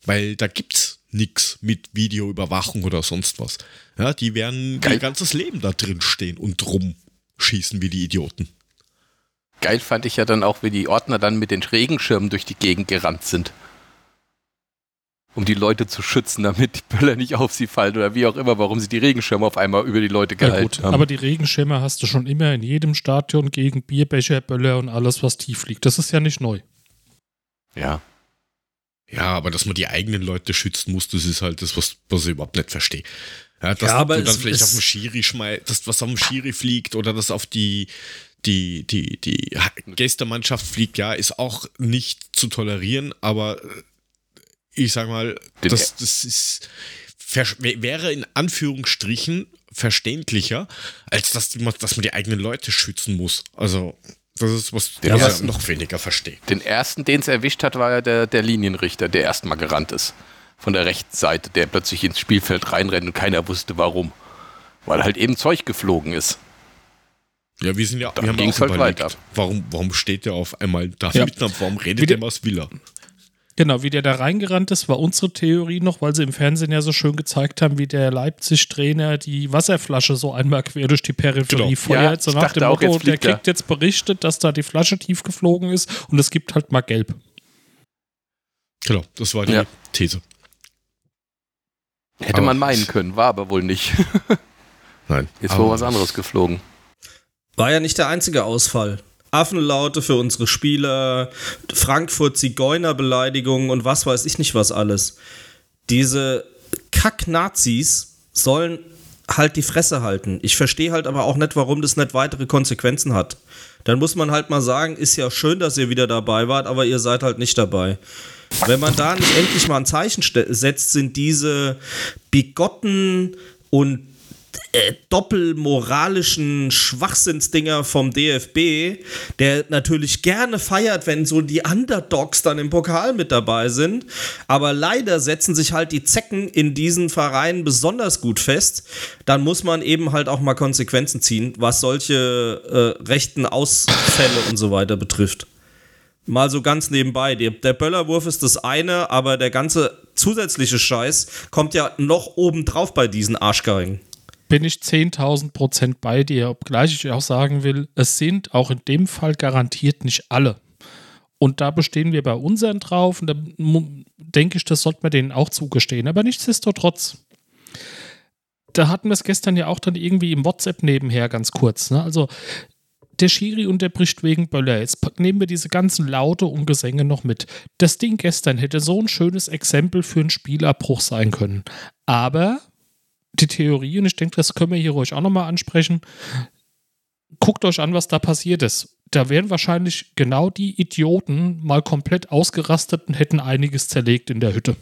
Weil da gibt's nichts mit Videoüberwachung oder sonst was. Ja, die werden Geil. ihr ganzes Leben da drin stehen und rumschießen wie die Idioten. Geil fand ich ja dann auch, wie die Ordner dann mit den Regenschirmen durch die Gegend gerannt sind. Um die Leute zu schützen, damit die Böller nicht auf sie fallen oder wie auch immer, warum sie die Regenschirme auf einmal über die Leute gehalten ja, gut, haben. Aber die Regenschirme hast du schon immer in jedem Stadion gegen Bierbecher, Böller und alles, was tief liegt. Das ist ja nicht neu. Ja. Ja, aber dass man die eigenen Leute schützen muss, das ist halt das, was, was ich überhaupt nicht verstehe. Ja, dass ja, aber du dann vielleicht auf dem Schiri schmeißt, dass was auf dem Schiri fliegt oder das auf die die, die, die Gästemannschaft fliegt, ja, ist auch nicht zu tolerieren, aber äh, ich sag mal, das, das ist, wäre in Anführungsstrichen verständlicher, als dass, die, dass man die eigenen Leute schützen muss. Also, das ist was den ich noch weniger verstehe. Den ersten, den es erwischt hat, war ja der, der Linienrichter, der erstmal gerannt ist. Von der rechten Seite, der plötzlich ins Spielfeld reinrennt und keiner wusste warum. Weil halt eben Zeug geflogen ist. Ja, wir sind ja, Dann wir haben auch halt überlegt, weiter. Warum, warum steht der auf einmal da ja. mitten? Warum redet der was will er? Genau, wie der da reingerannt ist, war unsere Theorie noch, weil sie im Fernsehen ja so schön gezeigt haben, wie der Leipzig-Trainer die Wasserflasche so einmal quer durch die Peripherie genau. feuert. Ja, so nach dem Motto, der kriegt jetzt berichtet, dass da die Flasche tief geflogen ist und es gibt halt mal gelb. Genau, das war die ja. These. Hätte aber man meinen können, war aber wohl nicht. Nein. Jetzt war was anderes geflogen. War ja nicht der einzige Ausfall. Affenlaute für unsere Spieler, Frankfurt Zigeunerbeleidigungen und was weiß ich nicht was alles. Diese Kack-Nazis sollen halt die Fresse halten. Ich verstehe halt aber auch nicht, warum das nicht weitere Konsequenzen hat. Dann muss man halt mal sagen, ist ja schön, dass ihr wieder dabei wart, aber ihr seid halt nicht dabei. Wenn man da nicht endlich mal ein Zeichen setzt, sind diese bigotten und äh, doppelmoralischen Schwachsinnsdinger vom DFB, der natürlich gerne feiert, wenn so die Underdogs dann im Pokal mit dabei sind. Aber leider setzen sich halt die Zecken in diesen Vereinen besonders gut fest. Dann muss man eben halt auch mal Konsequenzen ziehen, was solche äh, rechten Ausfälle und so weiter betrifft. Mal so ganz nebenbei. Der, Böllerwurf ist das eine, aber der ganze zusätzliche Scheiß kommt ja noch obendrauf bei diesen Arschgeigen bin ich 10.000 Prozent bei dir, obgleich ich auch sagen will, es sind auch in dem Fall garantiert nicht alle. Und da bestehen wir bei unseren drauf und da denke ich, das sollte man denen auch zugestehen. Aber nichtsdestotrotz, da hatten wir es gestern ja auch dann irgendwie im WhatsApp nebenher ganz kurz. Ne? Also der Schiri unterbricht wegen Böller. Jetzt nehmen wir diese ganzen Laute und Gesänge noch mit. Das Ding gestern hätte so ein schönes Exempel für einen Spielabbruch sein können. Aber die Theorie, und ich denke, das können wir hier ruhig auch nochmal ansprechen. Guckt euch an, was da passiert ist. Da wären wahrscheinlich genau die Idioten mal komplett ausgerastet und hätten einiges zerlegt in der Hütte.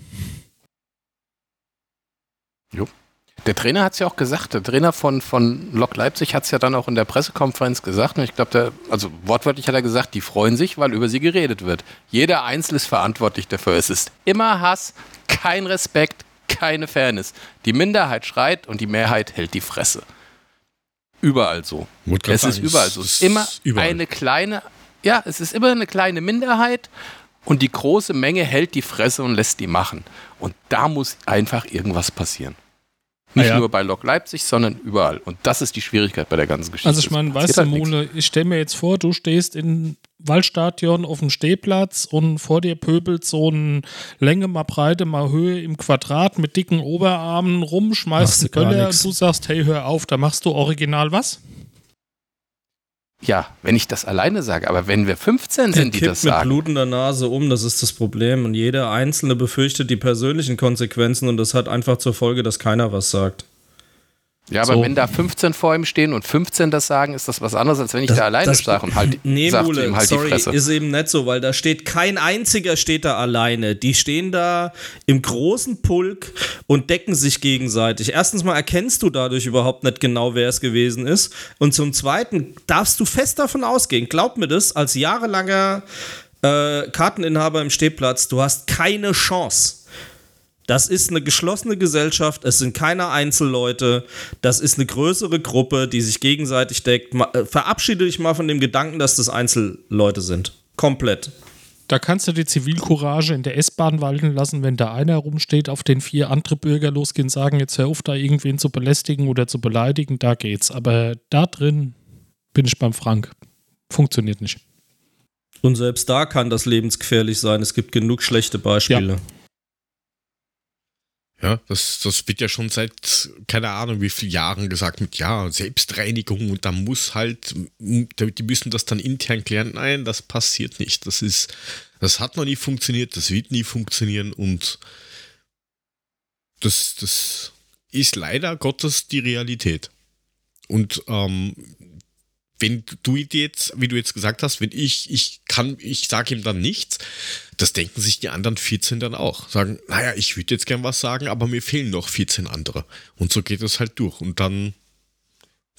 Jo. Der Trainer hat es ja auch gesagt, der Trainer von, von Lok Leipzig hat es ja dann auch in der Pressekonferenz gesagt. Und ich glaube, der, also wortwörtlich hat er gesagt, die freuen sich, weil über sie geredet wird. Jeder Einzelne ist verantwortlich dafür. Es ist immer Hass, kein Respekt, keine Fairness. Die Minderheit schreit und die Mehrheit hält die Fresse. Überall so. Es ist überall so. Es ist immer überall. eine kleine, ja, es ist immer eine kleine Minderheit und die große Menge hält die Fresse und lässt die machen. Und da muss einfach irgendwas passieren. Nicht ja. nur bei Lok Leipzig, sondern überall. Und das ist die Schwierigkeit bei der ganzen Geschichte. Also ich meine, weißt du, halt Mole, ich stelle mir jetzt vor, du stehst in Waldstadion auf dem Stehplatz und vor dir pöbelt so ein Länge mal Breite mal Höhe im Quadrat mit dicken Oberarmen rum, schmeißt einen Böller und du sagst, hey, hör auf, da machst du original was? Ja, wenn ich das alleine sage, aber wenn wir 15 sind, die das sagen. mit blutender Nase um, das ist das Problem. Und jeder Einzelne befürchtet die persönlichen Konsequenzen und das hat einfach zur Folge, dass keiner was sagt. Ja, aber so. wenn da 15 vor ihm stehen und 15 das sagen, ist das was anderes, als wenn ich das, da alleine sage und halt, nee, sag Mule, ihm halt sorry, die Fresse. ist eben nicht so, weil da steht kein einziger steht da alleine. Die stehen da im großen Pulk und decken sich gegenseitig. Erstens mal erkennst du dadurch überhaupt nicht genau, wer es gewesen ist. Und zum Zweiten darfst du fest davon ausgehen, glaub mir das, als jahrelanger äh, Karteninhaber im Stehplatz, du hast keine Chance das ist eine geschlossene Gesellschaft, es sind keine Einzelleute, das ist eine größere Gruppe, die sich gegenseitig deckt. Äh, verabschiede dich mal von dem Gedanken, dass das Einzelleute sind. Komplett. Da kannst du die Zivilcourage in der S-Bahn walten lassen, wenn da einer rumsteht, auf den vier andere Bürger losgehen, sagen, jetzt hör auf, da irgendwen zu belästigen oder zu beleidigen, da geht's. Aber da drin bin ich beim Frank. Funktioniert nicht. Und selbst da kann das lebensgefährlich sein. Es gibt genug schlechte Beispiele. Ja. Ja, das, das wird ja schon seit, keine Ahnung, wie vielen Jahren gesagt mit, ja, Selbstreinigung und da muss halt, die müssen das dann intern klären. Nein, das passiert nicht. Das ist, das hat noch nie funktioniert, das wird nie funktionieren und das, das ist leider Gottes die Realität. Und ähm, wenn du jetzt, wie du jetzt gesagt hast, wenn ich, ich kann, ich sage ihm dann nichts, das denken sich die anderen 14 dann auch. Sagen, naja, ich würde jetzt gern was sagen, aber mir fehlen noch 14 andere. Und so geht es halt durch. Und dann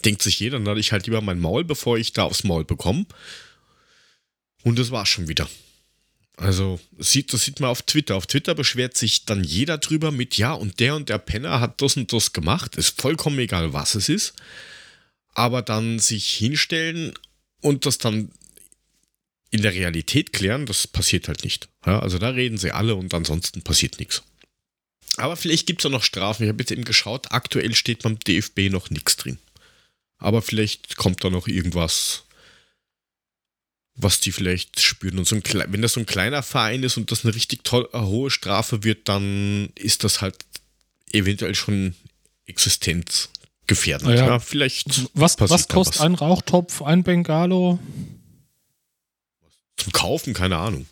denkt sich jeder, dann hatte ich halt lieber mein Maul, bevor ich da aufs Maul bekomme. Und das war schon wieder. Also, sieht, das sieht man auf Twitter. Auf Twitter beschwert sich dann jeder drüber mit, ja, und der und der Penner hat das und das gemacht. Ist vollkommen egal, was es ist aber dann sich hinstellen und das dann in der Realität klären, das passiert halt nicht. Ja, also da reden sie alle und ansonsten passiert nichts. Aber vielleicht gibt es auch noch Strafen. Ich habe jetzt eben geschaut, aktuell steht beim DFB noch nichts drin. Aber vielleicht kommt da noch irgendwas, was die vielleicht spüren. Und so ein, wenn das so ein kleiner Verein ist und das eine richtig toll, eine hohe Strafe wird, dann ist das halt eventuell schon Existenz gefährdet. Ja, ja vielleicht. Was, was kostet was. ein Rauchtopf, ein Bengalo? Zum Kaufen, keine Ahnung.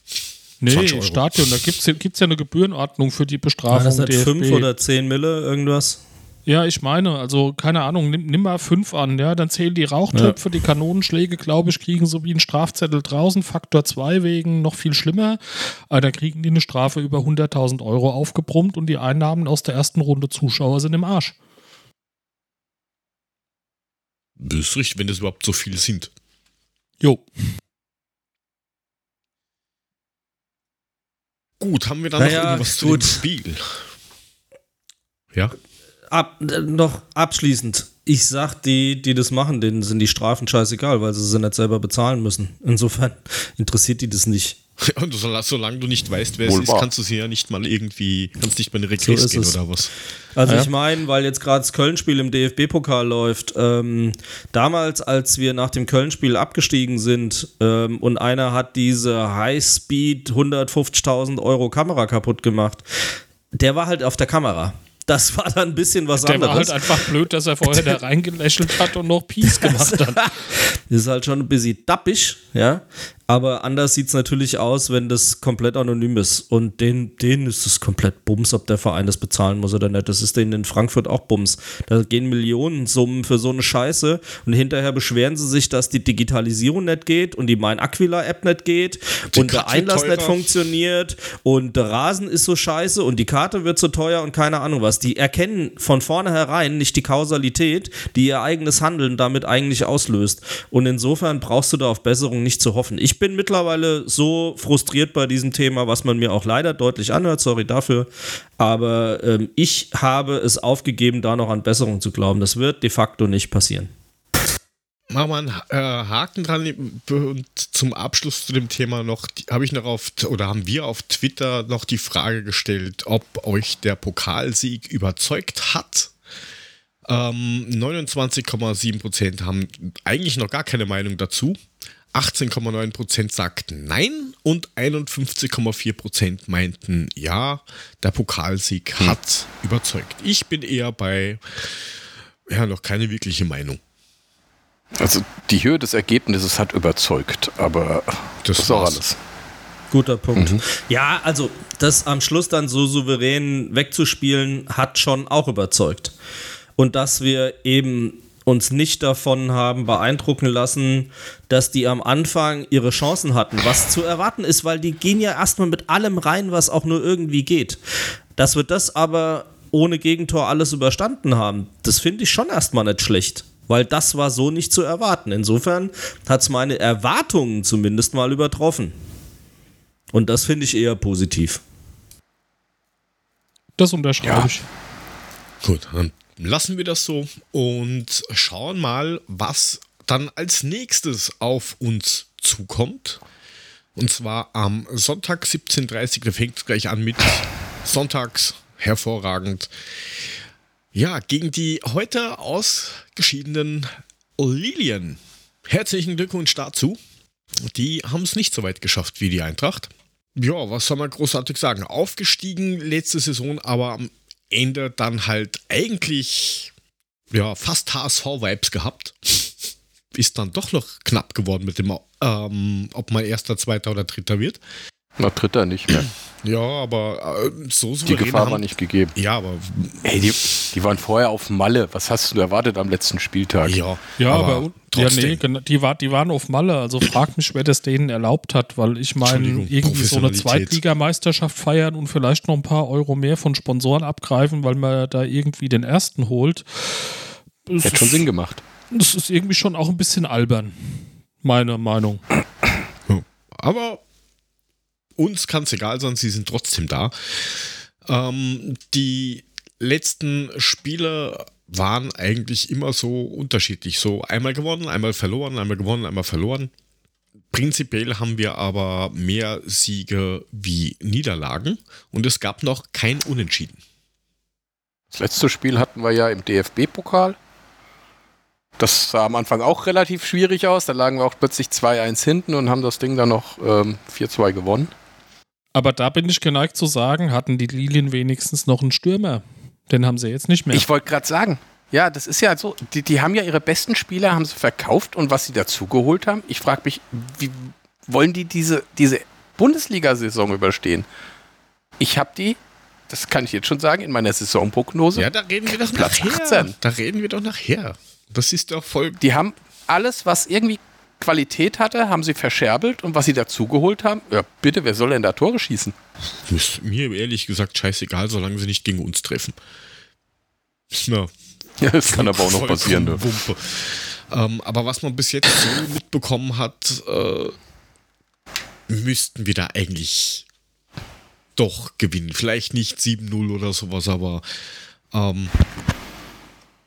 Nee, Stadion, da gibt es ja eine Gebührenordnung für die Bestrafung. War das nicht 5 oder 10 Mille, irgendwas? Ja, ich meine, also keine Ahnung, nimm, nimm mal 5 an, ja, dann zählen die Rauchtöpfe, ja. die Kanonenschläge, glaube ich, kriegen so wie ein Strafzettel draußen, Faktor 2 wegen, noch viel schlimmer. Aber da kriegen die eine Strafe über 100.000 Euro aufgebrummt und die Einnahmen aus der ersten Runde Zuschauer sind im Arsch. Das ist richtig, wenn das überhaupt so viele sind. Jo. Gut, haben wir dann naja, noch irgendwas zu dem Spiel? Ja. Ab, äh, noch abschließend. Ich sag, die, die das machen, denen sind die Strafen scheißegal, weil sie sie nicht selber bezahlen müssen. Insofern interessiert die das nicht. Und solange du nicht weißt, wer es ist, kannst du sie ja nicht mal irgendwie, kannst nicht mal in Regress so gehen es. oder was. Also ja. ich meine, weil jetzt gerade das Köln-Spiel im DFB-Pokal läuft, ähm, damals, als wir nach dem Köln-Spiel abgestiegen sind ähm, und einer hat diese High-Speed 150.000 Euro Kamera kaputt gemacht, der war halt auf der Kamera das war dann ein bisschen was der anderes. Der war halt einfach blöd, dass er vorher da reingelächelt hat und noch Peace gemacht hat. das ist halt schon ein bisschen dappig, ja. Aber anders sieht es natürlich aus, wenn das komplett anonym ist. Und denen, denen ist es komplett Bums, ob der Verein das bezahlen muss oder nicht. Das ist denen in Frankfurt auch Bums. Da gehen Millionensummen für so eine Scheiße und hinterher beschweren sie sich, dass die Digitalisierung nicht geht und die Mein Aquila App nicht geht die und der Einlass nicht funktioniert und der Rasen ist so scheiße und die Karte wird so teuer und keine Ahnung was. Die erkennen von vornherein nicht die Kausalität, die ihr eigenes Handeln damit eigentlich auslöst. Und insofern brauchst du da auf Besserung nicht zu hoffen. Ich ich bin mittlerweile so frustriert bei diesem Thema, was man mir auch leider deutlich anhört, sorry dafür, aber ähm, ich habe es aufgegeben, da noch an Besserung zu glauben. Das wird de facto nicht passieren. Machen wir einen äh, Haken dran und zum Abschluss zu dem Thema noch, habe ich noch auf, oder haben wir auf Twitter noch die Frage gestellt, ob euch der Pokalsieg überzeugt hat. Ähm, 29,7% haben eigentlich noch gar keine Meinung dazu. 18,9% sagten nein und 51,4% meinten ja, der Pokalsieg hm. hat überzeugt. Ich bin eher bei, ja, noch keine wirkliche Meinung. Also die Höhe des Ergebnisses hat überzeugt, aber das, das ist auch alles. Guter Punkt. Mhm. Ja, also das am Schluss dann so souverän wegzuspielen, hat schon auch überzeugt. und dass wir eben uns nicht davon haben beeindrucken lassen, dass die am Anfang ihre Chancen hatten, was zu erwarten ist, weil die gehen ja erstmal mit allem rein, was auch nur irgendwie geht. Dass wir das aber ohne Gegentor alles überstanden haben, das finde ich schon erstmal nicht schlecht, weil das war so nicht zu erwarten. Insofern hat es meine Erwartungen zumindest mal übertroffen. Und das finde ich eher positiv. Das unterschreibe ja. ich. Gut, dann lassen wir das so und schauen mal, was dann als nächstes auf uns zukommt. Und zwar am Sonntag 17.30 Uhr, da fängt es gleich an mit Sonntags, hervorragend. Ja, gegen die heute ausgeschiedenen Lilien. Herzlichen Glückwunsch dazu. Die haben es nicht so weit geschafft wie die Eintracht. Ja, was soll man großartig sagen? Aufgestiegen letzte Saison, aber am Ende dann halt eigentlich ja, fast HSV-Vibes gehabt. Ist dann doch noch knapp geworden mit dem, ähm, ob man erster, zweiter oder dritter wird. Na, dritter nicht mehr. Ja, aber äh, so Die Gefahr haben, war nicht gegeben. Ja, aber. Ey, die, die, waren vorher auf Malle. Was hast du erwartet am letzten Spieltag? Ja, ja aber, aber ja, nee, die, war, die waren auf Malle. Also frag mich, wer das denen erlaubt hat, weil ich meine, irgendwie so eine Zweitligameisterschaft feiern und vielleicht noch ein paar Euro mehr von Sponsoren abgreifen, weil man da irgendwie den ersten holt. Hätte schon Sinn gemacht. Das ist irgendwie schon auch ein bisschen albern. Meine Meinung. Aber uns kann es egal sein, sie sind trotzdem da. Ähm, die letzten Spiele waren eigentlich immer so unterschiedlich. So einmal gewonnen, einmal verloren, einmal gewonnen, einmal verloren. Prinzipiell haben wir aber mehr Siege wie Niederlagen und es gab noch kein Unentschieden. Das letzte Spiel hatten wir ja im DFB-Pokal. Das sah am Anfang auch relativ schwierig aus. Da lagen wir auch plötzlich 2-1 hinten und haben das Ding dann noch ähm, 4-2 gewonnen. Aber da bin ich geneigt zu sagen, hatten die Lilien wenigstens noch einen Stürmer. Den haben sie jetzt nicht mehr. Ich wollte gerade sagen, ja, das ist ja so. Die, die haben ja ihre besten Spieler haben sie verkauft und was sie dazugeholt haben. Ich frage mich, wie wollen die diese, diese Bundesliga-Saison überstehen? Ich habe die, das kann ich jetzt schon sagen, in meiner Saisonprognose. Ja, da reden wir doch Platz nachher. 18. Da reden wir doch nachher. Das ist doch voll. Die haben alles, was irgendwie Qualität hatte, haben sie verscherbelt und was sie dazugeholt haben, ja bitte, wer soll denn da Tore schießen? Ist mir ehrlich gesagt scheißegal, solange sie nicht gegen uns treffen. Ja, ja das kann aber auch noch passieren. Ne? Ähm, aber was man bis jetzt so mitbekommen hat, äh, müssten wir da eigentlich doch gewinnen. Vielleicht nicht 7-0 oder sowas, aber ähm,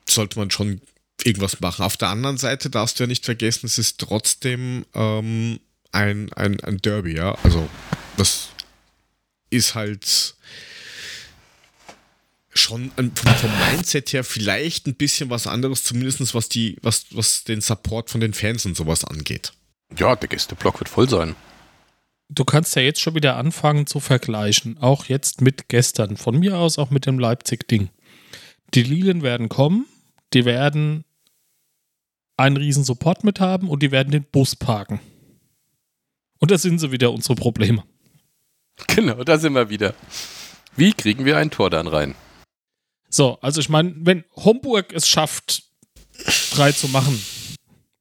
sollte man schon irgendwas machen. Auf der anderen Seite darfst du ja nicht vergessen, es ist trotzdem ähm, ein, ein, ein Derby, ja. Also das ist halt schon vom, vom Mindset her vielleicht ein bisschen was anderes, zumindest was die, was, was den Support von den Fans und sowas angeht. Ja, der Gästeblock wird voll sein. Du kannst ja jetzt schon wieder anfangen zu vergleichen, auch jetzt mit gestern, von mir aus auch mit dem Leipzig-Ding. Die Lilien werden kommen, die werden einen riesen Support mit haben und die werden den Bus parken. Und da sind sie wieder unsere Probleme. Genau, da sind wir wieder. Wie kriegen wir ein Tor dann rein? So, also ich meine, wenn Homburg es schafft, drei zu machen,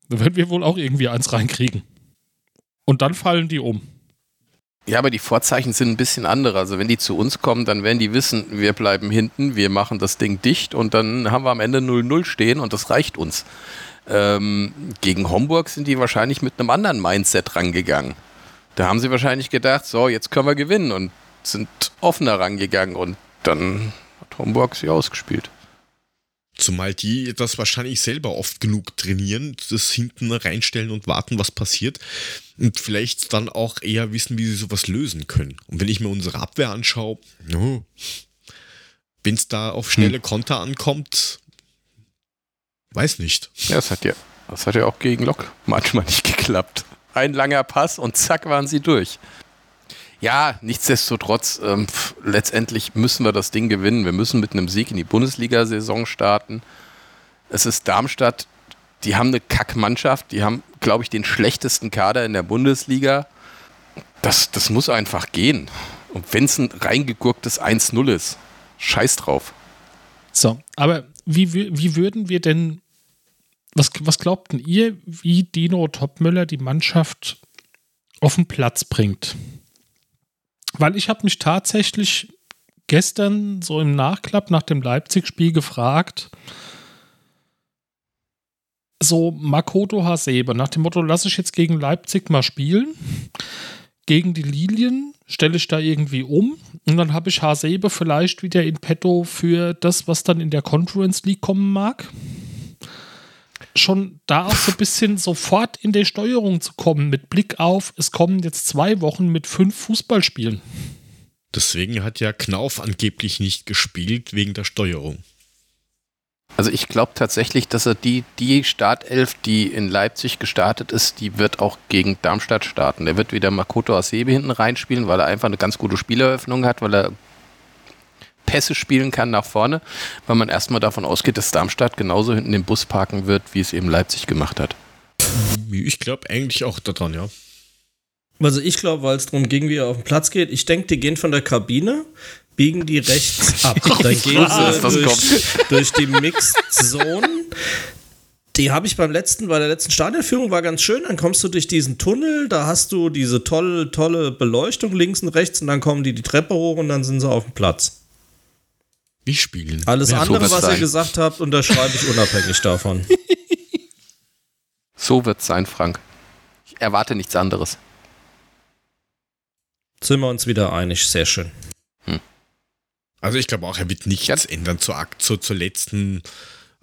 dann werden wir wohl auch irgendwie eins reinkriegen. Und dann fallen die um. Ja, aber die Vorzeichen sind ein bisschen andere. Also wenn die zu uns kommen, dann werden die wissen, wir bleiben hinten, wir machen das Ding dicht und dann haben wir am Ende 0-0 stehen und das reicht uns. Ähm, gegen Homburg sind die wahrscheinlich mit einem anderen Mindset rangegangen. Da haben sie wahrscheinlich gedacht, so, jetzt können wir gewinnen und sind offener rangegangen und dann hat Homburg sie ausgespielt. Zumal die das wahrscheinlich selber oft genug trainieren, das hinten reinstellen und warten, was passiert. Und vielleicht dann auch eher wissen, wie sie sowas lösen können. Und wenn ich mir unsere Abwehr anschaue, no, wenn es da auf schnelle hm. Konter ankommt, Weiß nicht. Ja, das hat ja, das hat ja auch gegen Lok manchmal nicht geklappt. Ein langer Pass und zack waren sie durch. Ja, nichtsdestotrotz, ähm, letztendlich müssen wir das Ding gewinnen. Wir müssen mit einem Sieg in die Bundesliga-Saison starten. Es ist Darmstadt, die haben eine Kackmannschaft, die haben, glaube ich, den schlechtesten Kader in der Bundesliga. Das, das muss einfach gehen. Und wenn es ein reingegurktes 1-0 ist, scheiß drauf. So, aber wie, wie würden wir denn, was, was glaubten ihr, wie Dino Topmüller die Mannschaft auf den Platz bringt? Weil ich habe mich tatsächlich gestern so im Nachklapp nach dem Leipzig-Spiel gefragt, so Makoto Hasebe, nach dem Motto, lasse ich jetzt gegen Leipzig mal spielen, gegen die Lilien, stelle ich da irgendwie um und dann habe ich Hasebe vielleicht wieder in petto für das, was dann in der Conference League kommen mag. Schon da auch so ein bisschen sofort in der Steuerung zu kommen, mit Blick auf, es kommen jetzt zwei Wochen mit fünf Fußballspielen. Deswegen hat ja Knauf angeblich nicht gespielt wegen der Steuerung. Also ich glaube tatsächlich, dass er die, die Startelf, die in Leipzig gestartet ist, die wird auch gegen Darmstadt starten. Er wird wieder Makoto Asebe hinten reinspielen, weil er einfach eine ganz gute Spieleröffnung hat, weil er Pässe spielen kann nach vorne, weil man erstmal davon ausgeht, dass Darmstadt genauso hinten den Bus parken wird, wie es eben Leipzig gemacht hat. Ich glaube eigentlich auch daran, ja. Also ich glaube, weil es darum ging, wie er auf den Platz geht. Ich denke, die gehen von der Kabine, biegen die rechts ab. Dann gehen sie durch, durch, die Mixed Zone. Die habe ich beim letzten, bei der letzten Stadionführung war ganz schön. Dann kommst du durch diesen Tunnel, da hast du diese tolle, tolle Beleuchtung links und rechts und dann kommen die die Treppe hoch und dann sind sie auf dem Platz. Wie spielen. Alles ja, andere, so was sein. ihr gesagt habt, unterschreibe ich unabhängig davon. So wird es sein, Frank. Ich erwarte nichts anderes. Sind wir uns wieder einig, sehr schön. Also ich glaube auch, er wird nichts ja. ändern zur, zur, zur letzten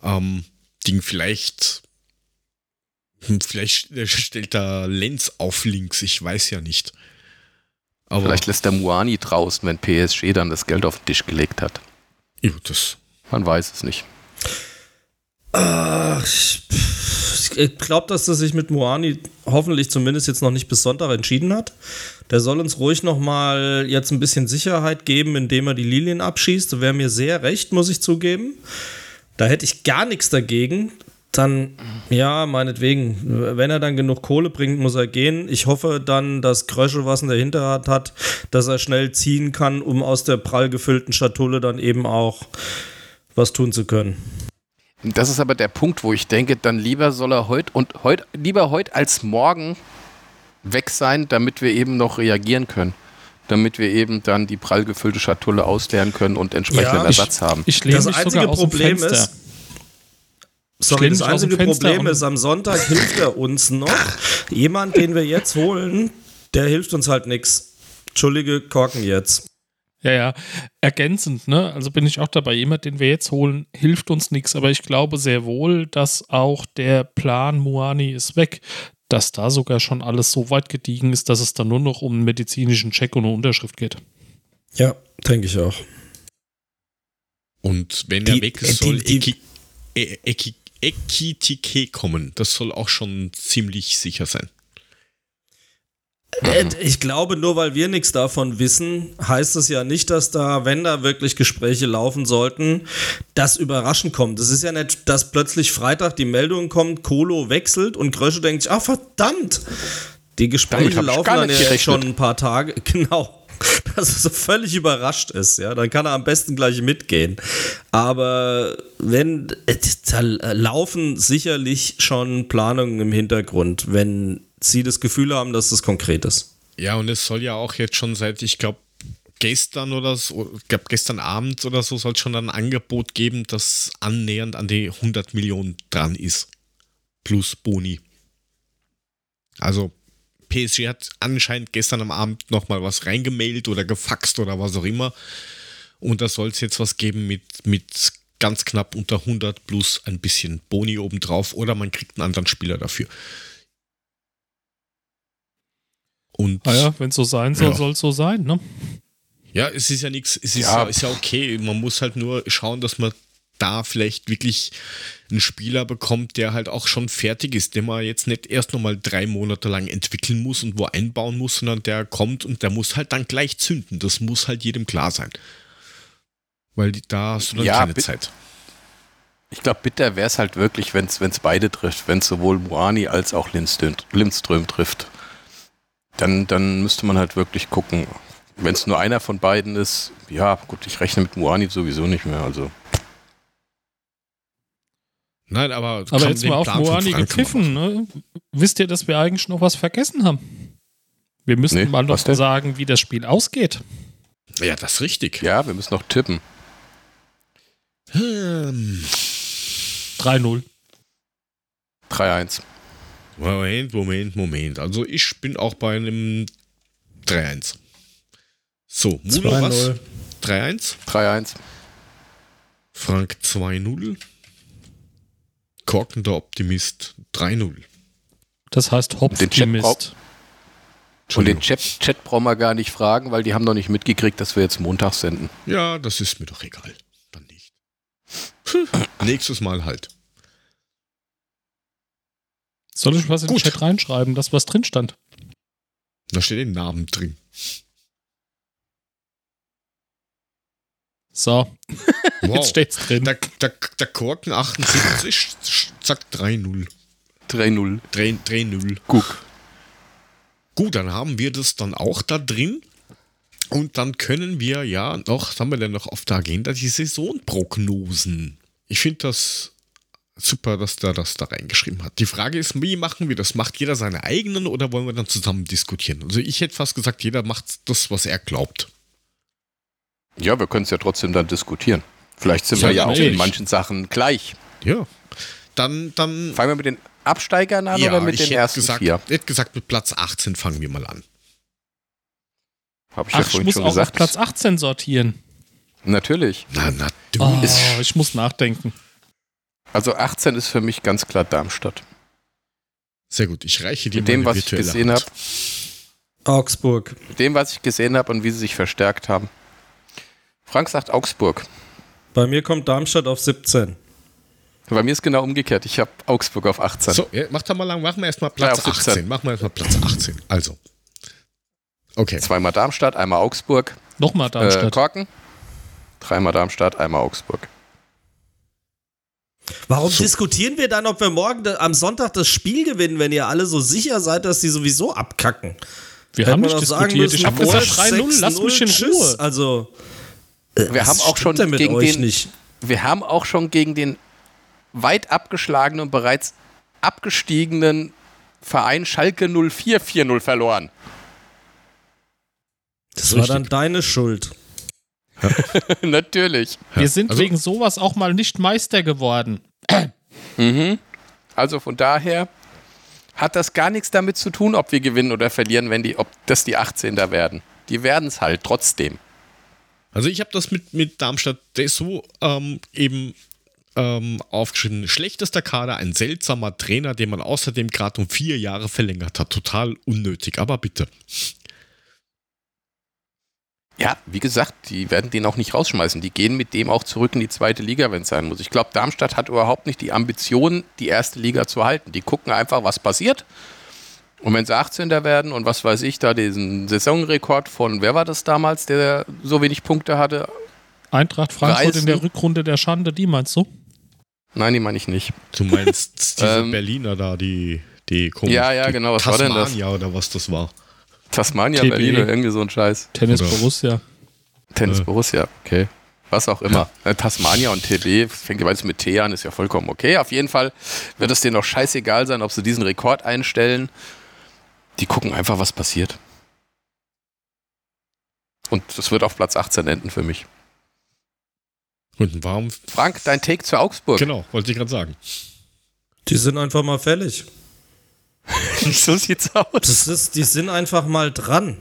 ähm, Ding. Vielleicht, hm, vielleicht stellt er Lenz auf links, ich weiß ja nicht. Aber vielleicht lässt der Muani draußen, wenn PSG dann das Geld auf den Tisch gelegt hat. Ja, das. Man weiß es nicht. Ach, ich glaube, dass er sich mit Muani hoffentlich zumindest jetzt noch nicht bis Sonntag entschieden hat. Der soll uns ruhig noch mal jetzt ein bisschen Sicherheit geben, indem er die Lilien abschießt. Wäre mir sehr recht, muss ich zugeben. Da hätte ich gar nichts dagegen. Dann, ja, meinetwegen, wenn er dann genug Kohle bringt, muss er gehen. Ich hoffe dann, dass Krösche was in der Hinterhand hat, dass er schnell ziehen kann, um aus der prall gefüllten Schatulle dann eben auch was tun zu können. Das ist aber der Punkt, wo ich denke, dann lieber soll er heute und heute, lieber heute als morgen weg sein, damit wir eben noch reagieren können. Damit wir eben dann die prall gefüllte Schatulle ausleeren können und entsprechenden ja, Ersatz ich, haben. Ich das einzige Problem ist, Sorry, das einzige Problem ist, am Sonntag hilft er uns noch. Jemand, den wir jetzt holen, der hilft uns halt nichts. Entschuldige, Korken jetzt. Ja, ja, ergänzend, ne? Also bin ich auch dabei. Jemand, den wir jetzt holen, hilft uns nichts, aber ich glaube sehr wohl, dass auch der Plan Muani ist weg, dass da sogar schon alles so weit gediegen ist, dass es dann nur noch um einen medizinischen Check und eine Unterschrift geht. Ja, denke ich auch. Und wenn er weg ist, soll die, die, Ekitike kommen. Das soll auch schon ziemlich sicher sein. Äh, ich glaube, nur weil wir nichts davon wissen, heißt es ja nicht, dass da, wenn da wirklich Gespräche laufen sollten, das überraschend kommt. Es ist ja nicht, dass plötzlich Freitag die Meldung kommt, Kolo wechselt und Krösche denkt, ah verdammt, die Gespräche laufen dann ja schon ein paar Tage. Genau. Dass er so völlig überrascht ist, ja, dann kann er am besten gleich mitgehen. Aber wenn, äh, da laufen sicherlich schon Planungen im Hintergrund, wenn sie das Gefühl haben, dass das konkret ist. Ja, und es soll ja auch jetzt schon seit, ich glaube, gestern oder so, ich glaube gestern Abend oder so, soll es schon ein Angebot geben, das annähernd an die 100 Millionen dran ist. Plus Boni. Also PSG hat anscheinend gestern am Abend nochmal was reingemailt oder gefaxt oder was auch immer. Und da soll es jetzt was geben mit, mit ganz knapp unter 100 plus ein bisschen Boni obendrauf oder man kriegt einen anderen Spieler dafür. Und ah ja, wenn es so sein soll, ja. soll es so sein, ne? Ja, es ist ja nichts, es ist ja. ja, ist ja okay. Man muss halt nur schauen, dass man da vielleicht wirklich einen Spieler bekommt, der halt auch schon fertig ist, den man jetzt nicht erst nochmal drei Monate lang entwickeln muss und wo einbauen muss, sondern der kommt und der muss halt dann gleich zünden. Das muss halt jedem klar sein. Weil da hast du dann ja, keine Zeit. Ich glaube, bitter wäre es halt wirklich, wenn es beide trifft, wenn es sowohl Moani als auch Lindström, Lindström trifft dann, dann müsste man halt wirklich gucken. Wenn es nur einer von beiden ist, ja, gut, ich rechne mit Moani sowieso nicht mehr. Also. Nein, aber. Aber jetzt mal auf Moani gepfiffen, ne? Wisst ihr, dass wir eigentlich noch was vergessen haben? Wir müssen nee, mal noch sagen, wie das Spiel ausgeht. Ja, das ist richtig. Ja, wir müssen noch tippen. Hm. 3-0. 3-1. Moment, Moment, Moment. Also ich bin auch bei einem 3-1. So, Mulo was? 3-1? 3-1. Frank 2-0. Korkender Optimist 3-0. Das heißt Hoptimist. Und den Chat, Chat brauchen wir gar nicht fragen, weil die haben noch nicht mitgekriegt, dass wir jetzt Montag senden. Ja, das ist mir doch egal. Dann nicht. Nächstes Mal halt. Soll ich was in Gut. den Chat reinschreiben, dass was drin stand? Da steht den Namen drin. So. Wow. Jetzt steht's drin. Der, der, der Korken 78 sagt 3-0. 3-0. 3-0. Guck. Gut, dann haben wir das dann auch da drin. Und dann können wir ja noch, was haben wir denn noch auf der Agenda, die Saisonprognosen. Ich finde das super, dass der das da reingeschrieben hat. Die Frage ist, wie machen wir das? Macht jeder seine eigenen oder wollen wir dann zusammen diskutieren? Also ich hätte fast gesagt, jeder macht das, was er glaubt. Ja, wir können es ja trotzdem dann diskutieren. Vielleicht sind ja, wir ja auch in manchen Sachen gleich. Ja. Dann, dann. Fangen wir mit den Absteigern an ja, oder mit den ersten gesagt, vier? Ich hätte gesagt, mit Platz 18 fangen wir mal an. Hab ich Ach, ja vorhin ich muss schon auch gesagt. auf Platz 18 sortieren. Natürlich. Na, na, du. Oh, ich muss nachdenken. Also 18 ist für mich ganz klar Darmstadt. Sehr gut, ich reiche dir Mit dem, was ich gesehen habe. Augsburg. Mit dem, was ich gesehen habe und wie sie sich verstärkt haben. Frank sagt Augsburg. Bei mir kommt Darmstadt auf 17. Bei mir ist genau umgekehrt. Ich habe Augsburg auf 18. So, mach doch mal lang. Machen wir erstmal Platz ja, 18. Machen wir erstmal Platz 18. Also. Okay. Zweimal Darmstadt, einmal Augsburg. Nochmal Darmstadt. Äh, Korken. Dreimal Darmstadt, einmal Augsburg. Warum so. diskutieren wir dann, ob wir morgen am Sonntag das Spiel gewinnen, wenn ihr alle so sicher seid, dass die sowieso abkacken? Wir Hätten haben nicht diskutiert. Müssen, ich habe gesagt 3-0, lass mich in Ruhe. Also, äh, wir haben auch schon gegen den, nicht. wir haben auch schon gegen den weit abgeschlagenen und bereits abgestiegenen Verein Schalke 04 4-0 verloren. Das, das war richtig. dann deine Schuld. Natürlich. Wir sind also, wegen sowas auch mal nicht Meister geworden. mhm. Also von daher hat das gar nichts damit zu tun, ob wir gewinnen oder verlieren, wenn die, ob das die 18 da werden. Die werden es halt trotzdem. Also ich habe das mit, mit Darmstadt so ähm, eben ähm, aufgeschrieben. Schlechtester Kader, ein seltsamer Trainer, den man außerdem gerade um vier Jahre verlängert hat. Total unnötig, aber bitte. Ja, wie gesagt, die werden den auch nicht rausschmeißen. Die gehen mit dem auch zurück in die zweite Liga, wenn es sein muss. Ich glaube, Darmstadt hat überhaupt nicht die Ambition, die erste Liga zu halten. Die gucken einfach, was passiert. Und wenn sie 18. werden und was weiß ich, da diesen Saisonrekord von, wer war das damals, der so wenig Punkte hatte? Eintracht Frankfurt reißen. in der Rückrunde der Schande, die meinst du? Nein, die meine ich nicht. Du meinst diese ähm, Berliner da, die, die komisch, Ja, ja, genau, was Tasmania war denn das? oder was das war. Tasmania, TB. Berlin oder irgendwie so ein Scheiß. Tennis oder? Borussia. Tennis ja. Borussia, okay. Was auch immer. Ja. Äh, Tasmania und TB, fängt ja beides mit T an, ist ja vollkommen okay. Auf jeden Fall wird es denen auch scheißegal sein, ob sie diesen Rekord einstellen. Die gucken einfach, was passiert. Und das wird auf Platz 18 enden für mich. Und warum? Frank, dein Take zu Augsburg. Genau, wollte ich gerade sagen. Die sind einfach mal fällig. so sieht's aus. Das ist, die sind einfach mal dran.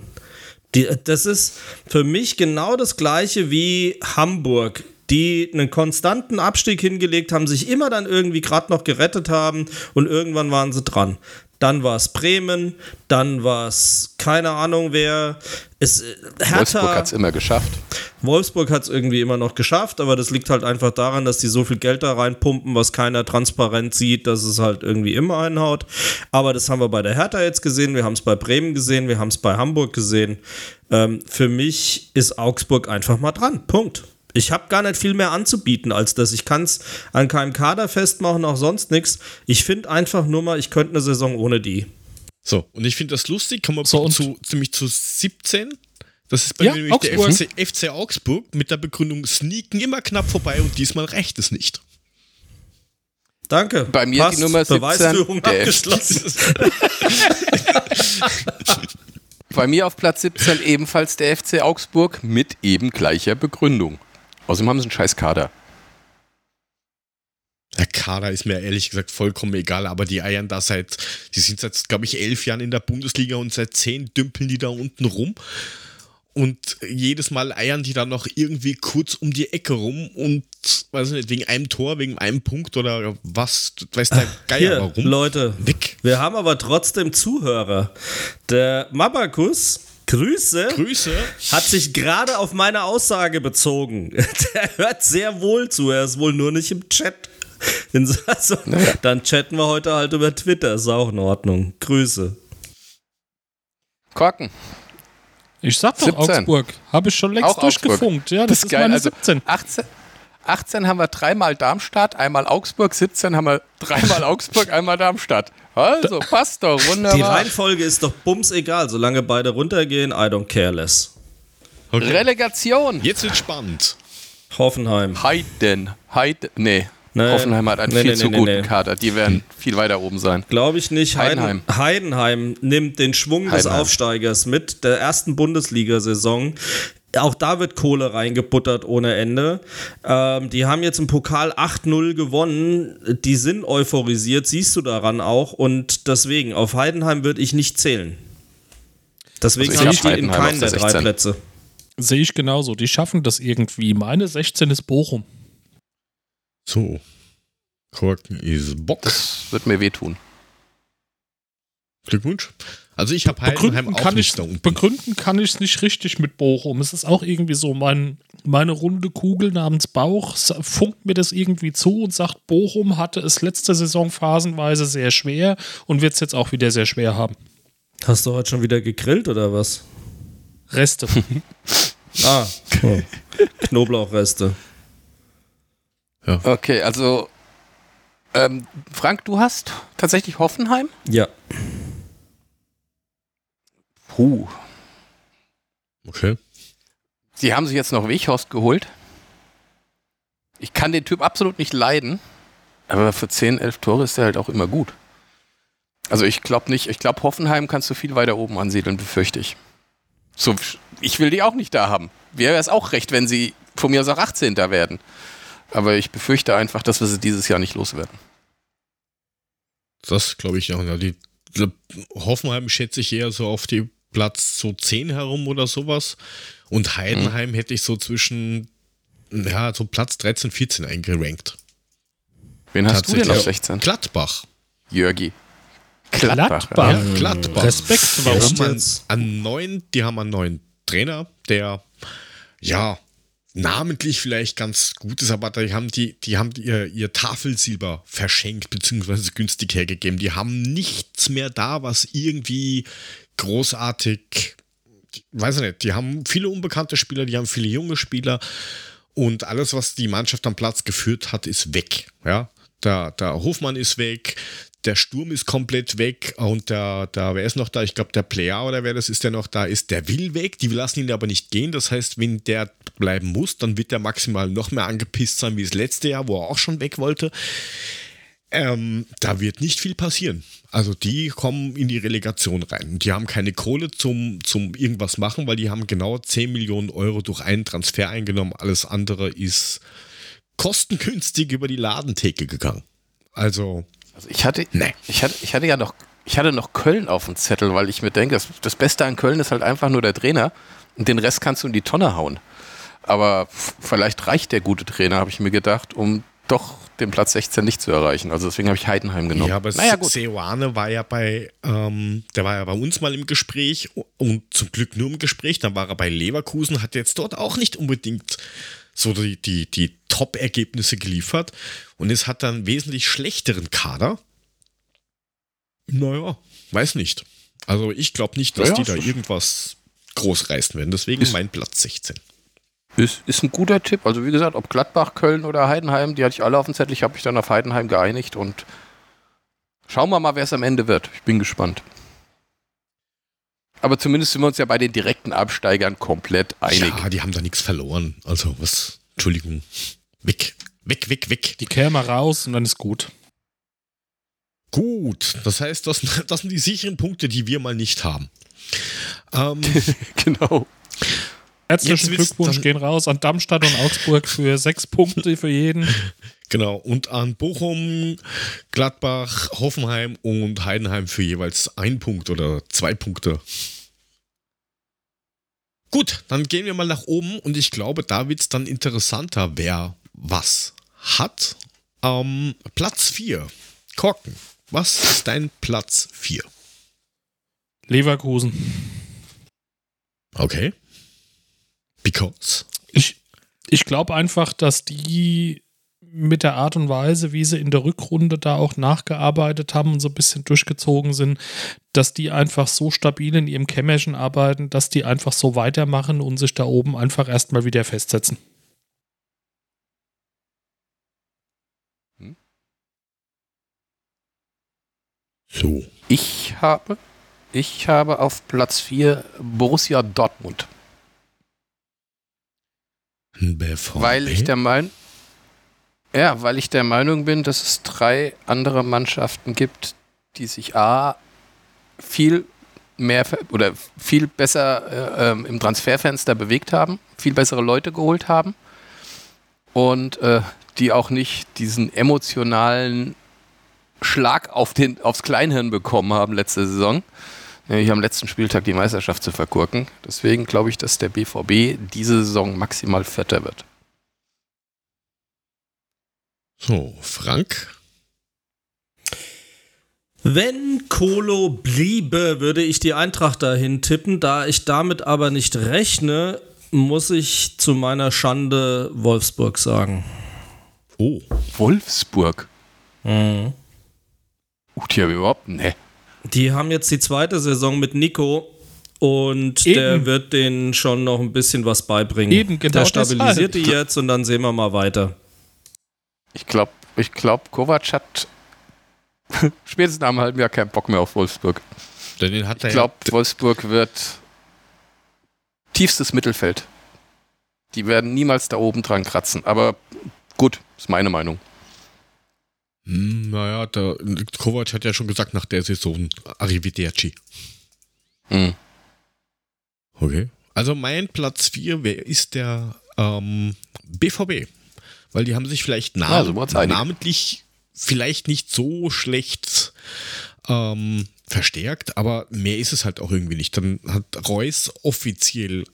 Die, das ist für mich genau das gleiche wie Hamburg, die einen konstanten Abstieg hingelegt haben, sich immer dann irgendwie gerade noch gerettet haben und irgendwann waren sie dran dann war es Bremen, dann war es keine Ahnung wer. Es, äh, Hertha, Wolfsburg hat es immer geschafft. Wolfsburg hat es irgendwie immer noch geschafft, aber das liegt halt einfach daran, dass die so viel Geld da reinpumpen, was keiner transparent sieht, dass es halt irgendwie immer einhaut. Aber das haben wir bei der Hertha jetzt gesehen, wir haben es bei Bremen gesehen, wir haben es bei Hamburg gesehen. Ähm, für mich ist Augsburg einfach mal dran. Punkt ich habe gar nicht viel mehr anzubieten als das. Ich kann es an keinem Kader festmachen, auch sonst nichts. Ich finde einfach nur mal, ich könnte eine Saison ohne die. So, und ich finde das lustig, kommen wir so, zu, ziemlich zu 17. Das ist bei ja, mir nämlich der FC, FC, Augsburg mit der Begründung, sneaken immer knapp vorbei und diesmal reicht es nicht. Danke. Bei mir Passt. die Nummer 17. Beweisführung der abgeschlossen. Bei mir auf Platz 17 ebenfalls der FC Augsburg mit eben gleicher Begründung. Außerdem haben sie einen scheiß Kader. Der Kader ist mir ehrlich gesagt vollkommen egal, aber die eiern da seit, die sind seit, glaube ich, elf Jahren in der Bundesliga und seit zehn dümpeln die da unten rum. Und jedes Mal eiern die dann noch irgendwie kurz um die Ecke rum und, weiß ich nicht, wegen einem Tor, wegen einem Punkt oder was, weiß der Geier Hier, warum. Leute, Weg. wir haben aber trotzdem Zuhörer. Der Mabakus, Grüße, Grüße. hat sich gerade auf meine Aussage bezogen. Der hört sehr wohl zu, er ist wohl nur nicht im Chat. Also, Dann chatten wir heute halt über Twitter, ist auch in Ordnung. Grüße. Korken. Ich sag doch 17. Augsburg. Habe ich schon längst Auch Augsburg. durchgefunkt. Ja, das, ist geil. meine Also 17. 18, 18 haben wir dreimal Darmstadt, einmal Augsburg, 17 haben wir dreimal Augsburg, einmal Darmstadt. Also, passt doch, Die wunderbar. Reihenfolge ist doch bums egal, solange beide runtergehen, I don't care less. Okay. Relegation. Jetzt wird spannend. Hoffenheim. Heiden. Heiden. Nee. Nee. Hoffenheim hat einen Nee, viel nee, zu nee, guten nee. Kader. Die werden viel weiter oben sein. Glaube ich nicht. Heidenheim. Heidenheim. Nimmt den Schwung des Heidenheim. Aufsteigers mit der ersten Bundesliga-Saison. Auch da wird Kohle reingebuttert ohne Ende. Ähm, die haben jetzt im Pokal 8-0 gewonnen. Die sind euphorisiert, siehst du daran auch. Und deswegen, auf Heidenheim würde ich nicht zählen. Deswegen Also ich die in keinen der der drei 16. Plätze. Sehe ich genauso. Die schaffen das irgendwie. Meine 16 ist Bochum. So. Korken ist Bock. Das wird mir wehtun. Glückwunsch. Also ich habe Heidenheim Begründen auch kann, nicht ich, begründen kann ich es nicht richtig mit Bochum. Es ist auch irgendwie so, mein, meine runde Kugel namens Bauch funkt mir das irgendwie zu und sagt, Bochum hatte es letzte Saison phasenweise sehr schwer und wird es jetzt auch wieder sehr schwer haben. Hast du heute schon wieder gegrillt oder was? Reste. Ah, oh. Knoblauchreste. Okay, also ähm, Frank, du hast tatsächlich Hoffenheim? Ja. Puh. Okay. Sie haben sich jetzt noch Weghorst geholt. Ich kann den Typ absolut nicht leiden, aber für 10, 11 Tore ist er halt auch immer gut. Also ich glaube nicht, ich glaube Hoffenheim kannst du viel weiter oben ansiedeln, befürchte ich. So, ich will die auch nicht da haben. Wäre es auch recht, wenn sie von mir aus auch 18. werden. Aber ich befürchte einfach, dass wir sie dieses Jahr nicht loswerden. Das glaube ich auch. Ja, die, die Hoffenheim schätze ich eher so auf die Platz so 10 herum oder sowas. Und Heidenheim hätte ich so zwischen, ja, so Platz 13, 14 eingerankt. Wen hast du denn auf Tatsächlich. 16? Gladbach. Jörgi. Gladbach. Ja, Gladbach. Respekt, warum jetzt? einen neuen, die haben einen neuen Trainer, der ja namentlich vielleicht ganz gut ist, aber die haben die, die haben ihr, ihr Tafelsilber verschenkt beziehungsweise günstig hergegeben. Die haben nichts mehr da, was irgendwie großartig, weiß ich nicht. Die haben viele unbekannte Spieler, die haben viele junge Spieler und alles, was die Mannschaft am Platz geführt hat, ist weg. Ja, der, der Hofmann ist weg, der Sturm ist komplett weg und der, der wer ist noch da? Ich glaube, der Player oder wer das ist, der noch da ist, der will weg. Die lassen ihn aber nicht gehen. Das heißt, wenn der bleiben muss, dann wird der maximal noch mehr angepisst sein wie das letzte Jahr, wo er auch schon weg wollte. Ähm, da wird nicht viel passieren. Also die kommen in die Relegation rein. Die haben keine Kohle zum, zum irgendwas machen, weil die haben genau 10 Millionen Euro durch einen Transfer eingenommen. Alles andere ist kostengünstig über die Ladentheke gegangen. Also, Also ich hatte, Nee. ich hatte, ich hatte ja noch, ich hatte noch Köln auf dem Zettel, weil ich mir denke, das, das Beste an Köln ist halt einfach nur der Trainer und den Rest kannst du in die Tonne hauen. Aber vielleicht reicht der gute Trainer, habe ich mir gedacht, um doch den Platz 16 nicht zu erreichen. Also deswegen habe ich Heidenheim genommen. ja, aber naja, gut. Seoane war ja bei, ähm, der war ja bei uns mal im Gespräch und zum Glück nur im Gespräch. Dann war er bei Leverkusen, hat jetzt dort auch nicht unbedingt so die, die, die Top-Ergebnisse geliefert und es hat dann wesentlich schlechteren Kader. Naja, weiß nicht. Also ich glaube nicht, dass Ja, die da irgendwas groß reißen werden. Desegen Ist- mein Platz 16. Ist, ist ein guter Tipp. Also wie gesagt, ob Gladbach, Köln oder Heidenheim, die hatte ich alle auf dem Zettel. Ich habe mich dann auf Heidenheim geeinigt und schauen wir mal, wer es am Ende wird. Ich bin gespannt. Aber zumindest sind wir uns ja bei den direkten Absteigern komplett einig. Ja, die haben da nichts verloren. Also was, Entschuldigung. Weg, weg, weg, weg. Die käme raus und dann ist gut. Gut, das heißt, das, das sind die sicheren Punkte, die wir mal nicht haben. Ähm, genau. Herzlichen Glückwunsch gehen raus an Darmstadt und Augsburg für sechs Punkte für jeden. Genau, und an Bochum, Gladbach, Hoffenheim und Heidenheim für jeweils ein Punkt oder zwei Punkte. Gut, dann gehen wir mal nach oben und ich glaube, da wird es dann interessanter, wer was hat. Ähm, Platz 4. Korken. Was ist dein Platz 4? Leverkusen. Okay. Because? Ich, ich glaube einfach, dass die mit der Art und Weise, wie sie in der Rückrunde da auch nachgearbeitet haben und so ein bisschen durchgezogen sind, dass die einfach so stabil in ihrem Kämmerchen arbeiten, dass die einfach so weitermachen und sich da oben einfach erstmal wieder festsetzen. So. Ich habe, ich habe auf Platz 4 Borussia Dortmund. BVB? Weil ich der Meinung, ja, weil ich der Meinung bin, dass es drei andere Mannschaften gibt, die sich A viel mehr oder viel besser äh, ähm, im Transferfenster bewegt haben, viel bessere Leute geholt haben und äh, die auch nicht diesen emotionalen Schlag auf den, aufs Kleinhirn bekommen haben letzte Saison, nämlich am letzten Spieltag die Meisterschaft zu verkurken. Deswegen glaube ich, dass der BVB diese Saison maximal Vierter wird. So, Frank? Wenn Kolo bliebe, würde ich die Eintracht dahin tippen. Da ich damit aber nicht rechne, muss ich zu meiner Schande Wolfsburg sagen. Oh, Wolfsburg? Mhm. Uh, die haben überhaupt, ne. Die haben jetzt die zweite Saison mit Nico und Eben. der wird denen schon noch ein bisschen was beibringen. Eben, genau der stabilisiert deshalb. die jetzt und dann sehen wir mal weiter. Ich glaube, ich glaub, Kovac hat spätestens nach einem halben Jahr keinen Bock mehr auf Wolfsburg. Den hat ich glaube, Wolfsburg wird tiefstes Mittelfeld. Die werden niemals da oben dran kratzen. Aber gut, ist meine Meinung. Hm, naja, der Kovac hat ja schon gesagt, nach der Saison Arrivederci. Hm. Okay. Also mein Platz 4, wer ist der ähm, BVB? Weil die haben sich vielleicht nam also, namentlich vielleicht nicht so schlecht ähm, verstärkt, aber mehr ist es halt auch irgendwie nicht. Dann hat Reus offiziell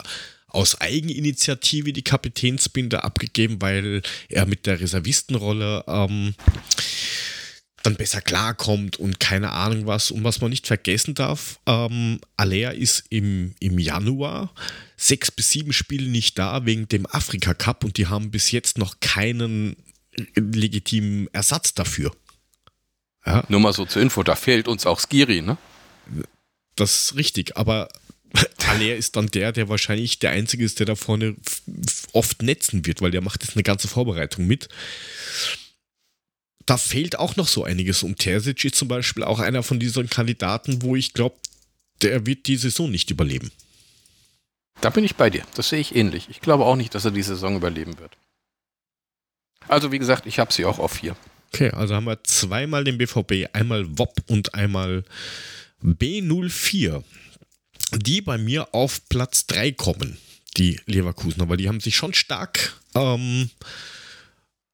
aus Eigeninitiative die Kapitänsbinde abgegeben, weil er mit der Reservistenrolle ähm, dann besser klarkommt und keine Ahnung was. Und was man nicht vergessen darf, ähm, Alea ist im, im Januar sechs bis sieben Spiele nicht da wegen dem Afrika Cup und die haben bis jetzt noch keinen legitimen Ersatz dafür. Ja. Nur mal so zur Info, da fehlt uns auch Skiri, ne? Das ist richtig, aber Alea ist dann der, der wahrscheinlich der Einzige ist, der da vorne oft netzen wird, weil der macht jetzt eine ganze Vorbereitung mit. Da fehlt auch noch so einiges. Und Terzic ist zum Beispiel auch einer von diesen Kandidaten, wo ich glaube, der wird die Saison nicht überleben. Da bin ich bei dir. Das sehe ich ähnlich. Ich glaube auch nicht, dass er die Saison überleben wird. Also wie gesagt, ich habe sie auch auf vier. Okay, also haben wir zweimal den BVB, einmal WOP und einmal B04 die bei mir auf Platz 3 kommen, die Leverkusener, weil die haben sich schon stark, ähm,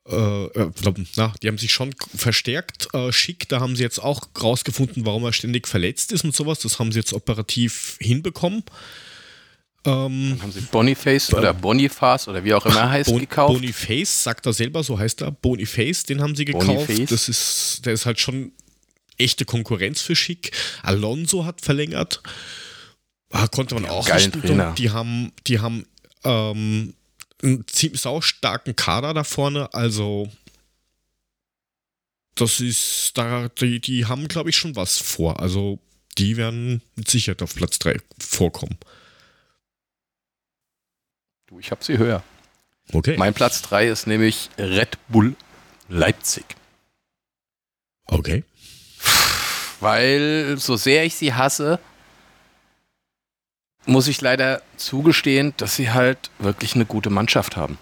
äh, äh na, die haben sich schon verstärkt. Äh, schick, da haben sie jetzt auch rausgefunden, warum er ständig verletzt ist und sowas. Das haben sie jetzt operativ hinbekommen. Ähm, haben sie Boniface oder Boniface oder wie auch immer er heißt bon, gekauft. Boniface, sagt er selber, so heißt er. Boniface, den haben sie gekauft. Boniface. Das ist, der ist halt schon echte Konkurrenz für Schick. Alonso hat verlängert. Ah, konnte man auch nicht. Trainer. Die haben, die haben ähm, einen ziemlich saustarken Kader da vorne. Also das ist da, die, die haben, glaube ich, schon was vor. Also die werden mit Sicherheit auf Platz 3 vorkommen. Du, ich habe sie höher. Okay. Mein Platz 3 ist nämlich Red Bull Leipzig. Okay. Weil, so sehr ich sie hasse, muss ich leider zugestehen, dass sie halt wirklich eine gute Mannschaft haben.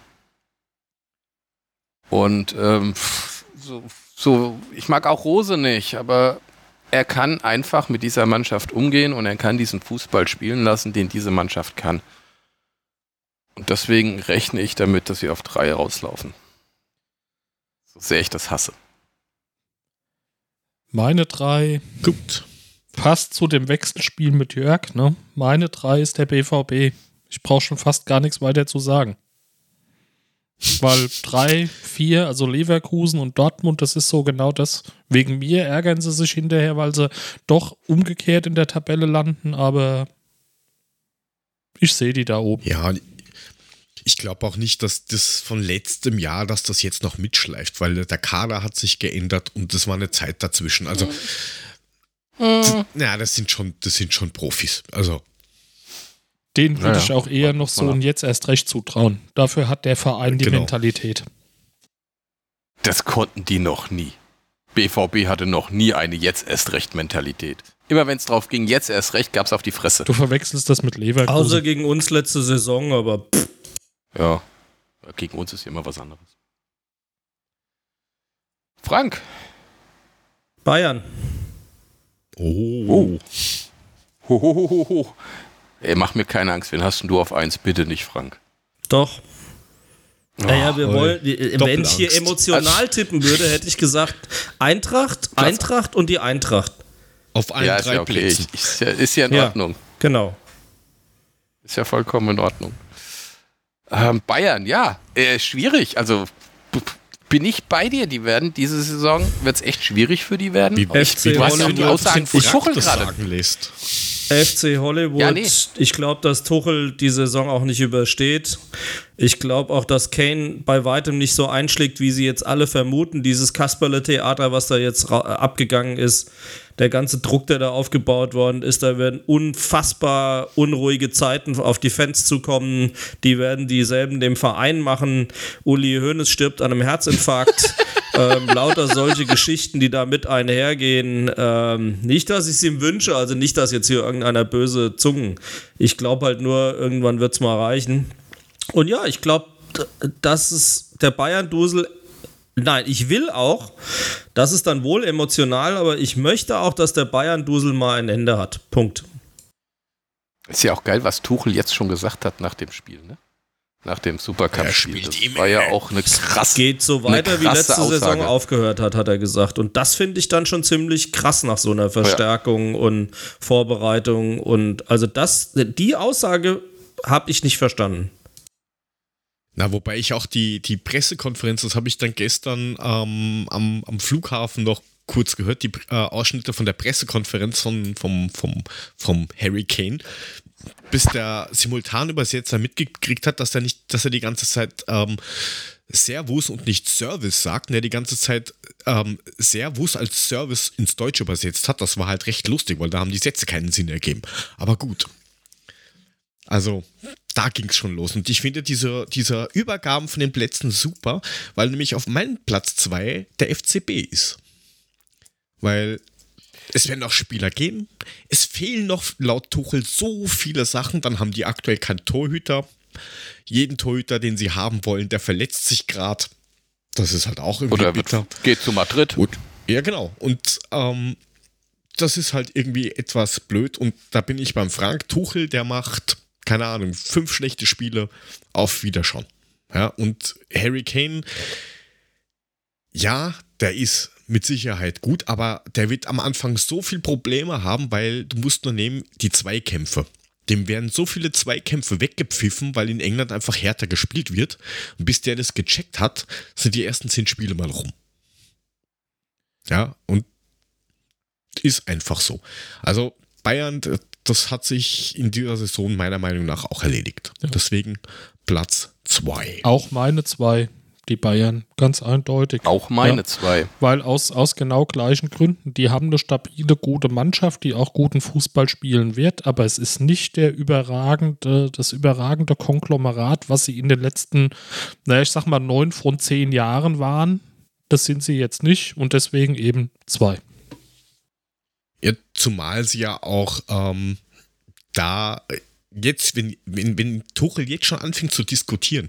Und ähm, so, so, ich mag auch Rose nicht, aber er kann einfach mit dieser Mannschaft umgehen und er kann diesen Fußball spielen lassen, den diese Mannschaft kann. Und deswegen rechne ich damit, dass wir auf drei rauslaufen. So sehr ich das hasse. Meine drei. Gut. Passt zu dem Wechselspiel mit Jörg, ne? Meine drei ist der BVB. Ich brauche schon fast gar nichts weiter zu sagen. Weil drei, vier, also Leverkusen und Dortmund, das ist so genau das. Wegen mir ärgern sie sich hinterher, weil sie doch umgekehrt in der Tabelle landen, aber ich sehe die da oben. Ja, ich glaube auch nicht, dass das von letztem Jahr, dass das jetzt noch mitschleift, weil der Kader hat sich geändert und das war eine Zeit dazwischen. Also, mhm. Ja, das sind schon, das sind schon Profis. Also, den würde ja, ich auch eher noch so und jetzt erst recht zutrauen. Dafür hat der Verein die genau. Mentalität. Das konnten die noch nie. BVB hatte noch nie eine jetzt erst recht Mentalität. Immer wenn es drauf ging, jetzt erst recht, gab es auf die Fresse. Du verwechselst das mit Leverkusen. Außer gegen uns letzte Saison, aber pff. Ja, gegen uns ist immer was anderes. Frank. Bayern. Oh. oh. Ho, ho, ho, ho. Ey, mach mir keine Angst, wen hast du auf eins? Bitte nicht, Frank. Doch. Naja, wir wollen, wenn ich hier emotional tippen würde, hätte ich gesagt Eintracht, Eintracht und die Eintracht. Auf allen ja, drei ja okay. Plätzen. Ich, ist, ja, ist ja in ja, Ordnung. Genau. Ist ja vollkommen in Ordnung. Ähm, Bayern, ja, äh, schwierig. Also bin ich bei dir. Die werden diese Saison wird es echt schwierig für die werden. Wie, FC du hast ja auch die Aussagen von Tuchel gerade. FC Hollywood. Ja, nee. Ich glaube, dass Tuchel die Saison auch nicht übersteht. Ich glaube auch, dass Kane bei weitem nicht so einschlägt, wie sie jetzt alle vermuten. Dieses Kasperle-Theater, was da jetzt abgegangen ist, der ganze Druck, der da aufgebaut worden ist, da werden unfassbar unruhige Zeiten auf die Fans zukommen. Die werden dieselben dem Verein machen. Uli Hoeneß stirbt an einem Herzinfarkt. ähm, lauter solche Geschichten, die da mit einhergehen. Ähm, nicht, dass ich es ihm wünsche, also nicht, dass jetzt hier irgendeiner böse Zungen. Ich glaube halt nur, irgendwann wird es mal reichen. Und ja, ich glaube, dass es der Bayern-Dusel Nein, ich will auch, das ist dann wohl emotional, aber ich möchte auch, dass der Bayern-Dusel mal ein Ende hat. Punkt. Ist ja auch geil, was Tuchel jetzt schon gesagt hat nach dem Spiel, ne? Nach dem Supercup-Spiel. Das war ja auch eine krass. Geht so weiter, wie letzte Aussage. Saison aufgehört hat, hat er gesagt. Und das finde ich dann schon ziemlich krass nach so einer Verstärkung ja. und Vorbereitung. Und also das, die Aussage habe ich nicht verstanden. Na, wobei ich auch die, die Pressekonferenz, das habe ich dann gestern ähm, am, am Flughafen noch kurz gehört, die äh, Ausschnitte von der Pressekonferenz von, vom, vom, vom Harry Kane, bis der Simultanübersetzer mitgekriegt hat, dass er nicht, dass er die ganze Zeit ähm, Servus und nicht Service sagt, und er die ganze Zeit ähm, Servus als Service ins Deutsche übersetzt hat. Das war halt recht lustig, weil da haben die Sätze keinen Sinn ergeben. Aber gut. Also, da ging es schon los. Und ich finde diese, diese Übergaben von den Plätzen super, weil nämlich auf meinem Platz 2 der FCB ist. Weil es werden noch Spieler gehen. Es fehlen noch laut Tuchel so viele Sachen. Dann haben die aktuell keinen Torhüter. Jeden Torhüter, den sie haben wollen, der verletzt sich gerade. Das ist halt auch irgendwie Oder bitter. geht zu Madrid. Gut. Ja, genau. Und ähm, das ist halt irgendwie etwas blöd. Und da bin ich beim Frank Tuchel, der macht keine Ahnung, fünf schlechte Spiele auf Wiederschauen. Ja, und Harry Kane, ja, der ist mit Sicherheit gut, aber der wird am Anfang so viel Probleme haben, weil du musst nur nehmen, die Zweikämpfe. Dem werden so viele Zweikämpfe weggepfiffen, weil in England einfach härter gespielt wird. Und bis der das gecheckt hat, sind die ersten zehn Spiele mal rum. Ja, und ist einfach so. Also Bayern, das hat sich in dieser Saison meiner Meinung nach auch erledigt. Ja. Deswegen Platz 2. Auch meine 2, die Bayern, ganz eindeutig. Auch meine 2. Ja, weil aus, aus genau gleichen Gründen, die haben eine stabile, gute Mannschaft, die auch guten Fußball spielen wird, aber es ist nicht der überragende, das überragende Konglomerat, was sie in den letzten, naja, ich sag mal, neun von zehn Jahren waren. Das sind sie jetzt nicht und deswegen eben zwei. Ja, zumal sie ja auch ähm, da jetzt, wenn, wenn, wenn Tuchel jetzt schon anfängt zu diskutieren,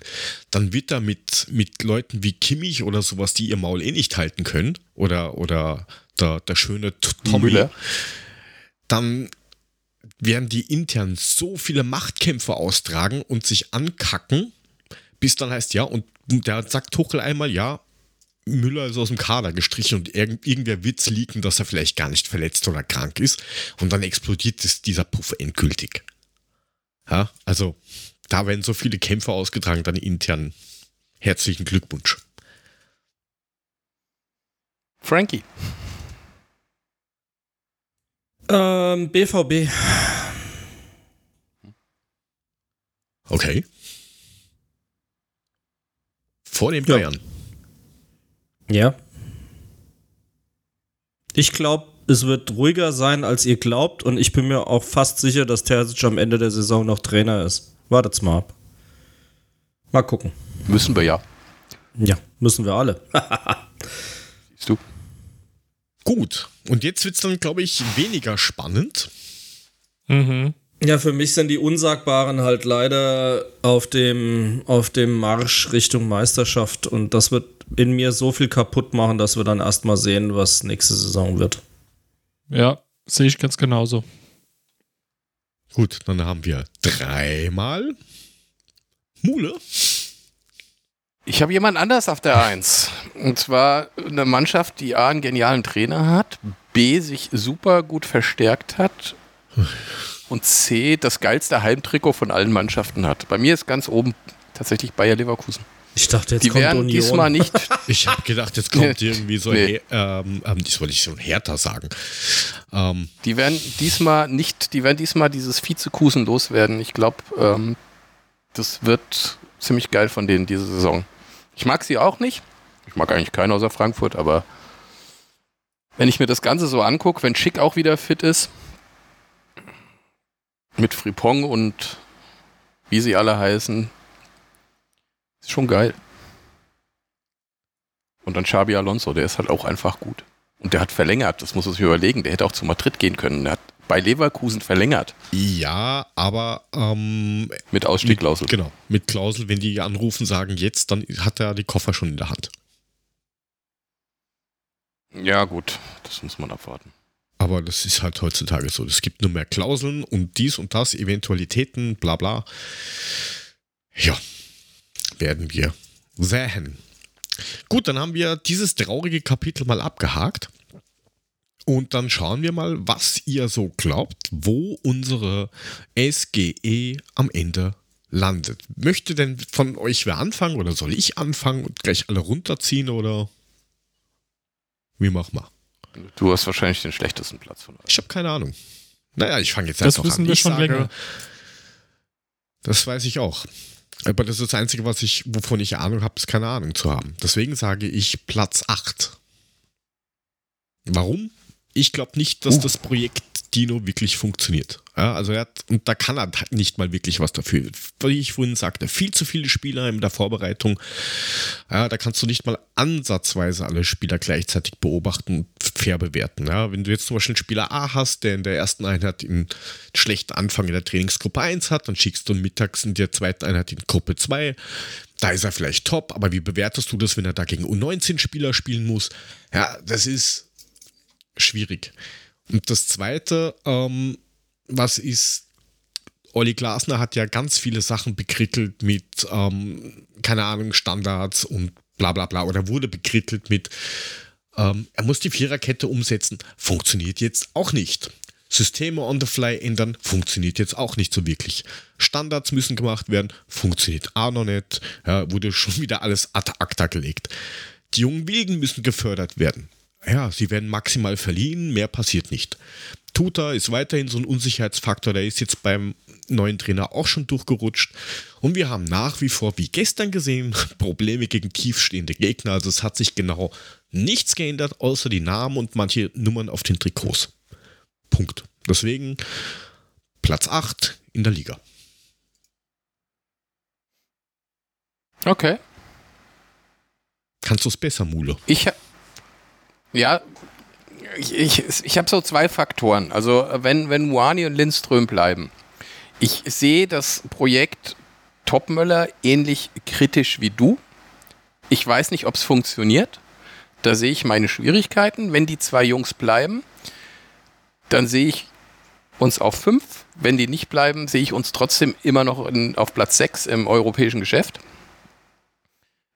dann wird er mit, mit Leuten wie Kimmich oder sowas, die ihr Maul eh nicht halten können, oder, oder der, der schöne Tommy, Müller. dann werden die intern so viele Machtkämpfe austragen und sich ankacken, bis dann heißt, ja, und der sagt Tuchel einmal, ja, Müller ist aus dem Kader gestrichen und irgend, irgendwer wird leaken, dass er vielleicht gar nicht verletzt oder krank ist. Und dann explodiert es, dieser Puff endgültig. Ja, also da werden so viele Kämpfe ausgetragen, dann intern. Herzlichen Glückwunsch. Frankie. Ähm, BVB. Okay. Vor dem Bayern. Ja. Ich glaube, es wird ruhiger sein, als ihr glaubt. Und ich bin mir auch fast sicher, dass Terzic am Ende der Saison noch Trainer ist. Wartet's mal ab. Mal gucken. Müssen wir ja. Ja, müssen wir alle. Siehst du. Gut. Und jetzt wird es dann, glaube ich, weniger spannend. Mhm. Ja, für mich sind die Unsagbaren halt leider auf dem, auf dem Marsch Richtung Meisterschaft. Und das wird in mir so viel kaputt machen, dass wir dann erstmal sehen, was nächste Saison wird. Ja, sehe ich ganz genauso. Gut, dann haben wir dreimal Mule. Ich habe jemand anders auf der Eins. Und zwar eine Mannschaft, die A, einen genialen Trainer hat, B, sich super gut verstärkt hat und C, das geilste Heimtrikot von allen Mannschaften hat. Bei mir ist ganz oben tatsächlich Bayer Leverkusen. Ich dachte, jetzt die kommt Union. diesmal nicht. ich habe gedacht, jetzt kommt irgendwie so nee. ähm, ähm, das wollte ich ein Härter sagen. Ähm. Die werden diesmal nicht, die werden diesmal dieses Vizekusen loswerden. Ich glaube, ähm, das wird ziemlich geil von denen diese Saison. Ich mag sie auch nicht. Ich mag eigentlich keinen außer Frankfurt, aber wenn ich mir das Ganze so angucke, wenn Schick auch wieder fit ist, mit Fripong und wie sie alle heißen, ist schon geil. Und dann Xabi Alonso, der ist halt auch einfach gut. Und der hat verlängert, das muss man sich überlegen. Der hätte auch zu Madrid gehen können. Der hat bei Leverkusen verlängert. Ja, aber ähm, mit Ausstiegsklausel. Genau, mit Klausel, wenn die anrufen, sagen jetzt, dann hat er die Koffer schon in der Hand. Ja, gut, das muss man abwarten. Aber das ist halt heutzutage so. Es gibt nur mehr Klauseln und dies und das, Eventualitäten, bla bla. Ja, werden wir sehen. Gut, dann haben wir dieses traurige Kapitel mal abgehakt. Und dann schauen wir mal, was ihr so glaubt, wo unsere SGE am Ende landet. Möchte denn von euch wer anfangen oder soll ich anfangen und gleich alle runterziehen oder wie machen wir? Du hast wahrscheinlich den schlechtesten Platz von euch. Ich habe keine Ahnung. Naja, ich fange jetzt das einfach wissen an. Wir ich schon sage, länger. Das weiß ich auch. Aber das ist das Einzige, was ich, wovon ich Ahnung habe, ist keine Ahnung zu haben. Deswegen sage ich Platz 8. Warum? Ich glaube nicht, dass uh. das Projekt Dino wirklich funktioniert. Ja, also er hat, und da kann er nicht mal wirklich was dafür. Wie ich vorhin sagte, viel zu viele Spieler in der Vorbereitung. Ja, da kannst du nicht mal ansatzweise alle Spieler gleichzeitig beobachten und fair bewerten. Ja, wenn du jetzt zum Beispiel einen Spieler A hast, der in der ersten Einheit einen schlechten Anfang in der Trainingsgruppe 1 hat, dann schickst du mittags in der zweiten Einheit in Gruppe 2. Da ist er vielleicht top, aber wie bewertest du das, wenn er da gegen U19-Spieler spielen muss? Ja, das ist schwierig. Und das Zweite, ähm, was ist, Olli Glasner hat ja ganz viele Sachen bekrittelt mit, ähm, keine Ahnung, Standards und bla bla bla, oder wurde bekrittelt mit, ähm, er muss die Viererkette umsetzen, funktioniert jetzt auch nicht. Systeme on the fly ändern, funktioniert jetzt auch nicht so wirklich. Standards müssen gemacht werden, funktioniert auch noch nicht, ja, wurde schon wieder alles ad acta gelegt. Die jungen Wilden müssen gefördert werden. Ja, sie werden maximal verliehen, mehr passiert nicht. Tuta ist weiterhin so ein Unsicherheitsfaktor, der ist jetzt beim neuen Trainer auch schon durchgerutscht. Und wir haben nach wie vor, wie gestern gesehen, Probleme gegen tiefstehende Gegner. Also es hat sich genau nichts geändert, außer die Namen und manche Nummern auf den Trikots. Punkt. Deswegen Platz 8 in der Liga. Okay. Kannst du es besser, Mule? Ich, ja, ich, ich, ich habe so zwei Faktoren. Also wenn, wenn Moani und Lindström bleiben. Ich sehe das Projekt Topmöller ähnlich kritisch wie du. Ich weiß nicht, ob es funktioniert. Da sehe ich meine Schwierigkeiten. Wenn die zwei Jungs bleiben, dann sehe ich uns auf fünf. Wenn die nicht bleiben, sehe ich uns trotzdem immer noch in, auf Platz sechs im europäischen Geschäft.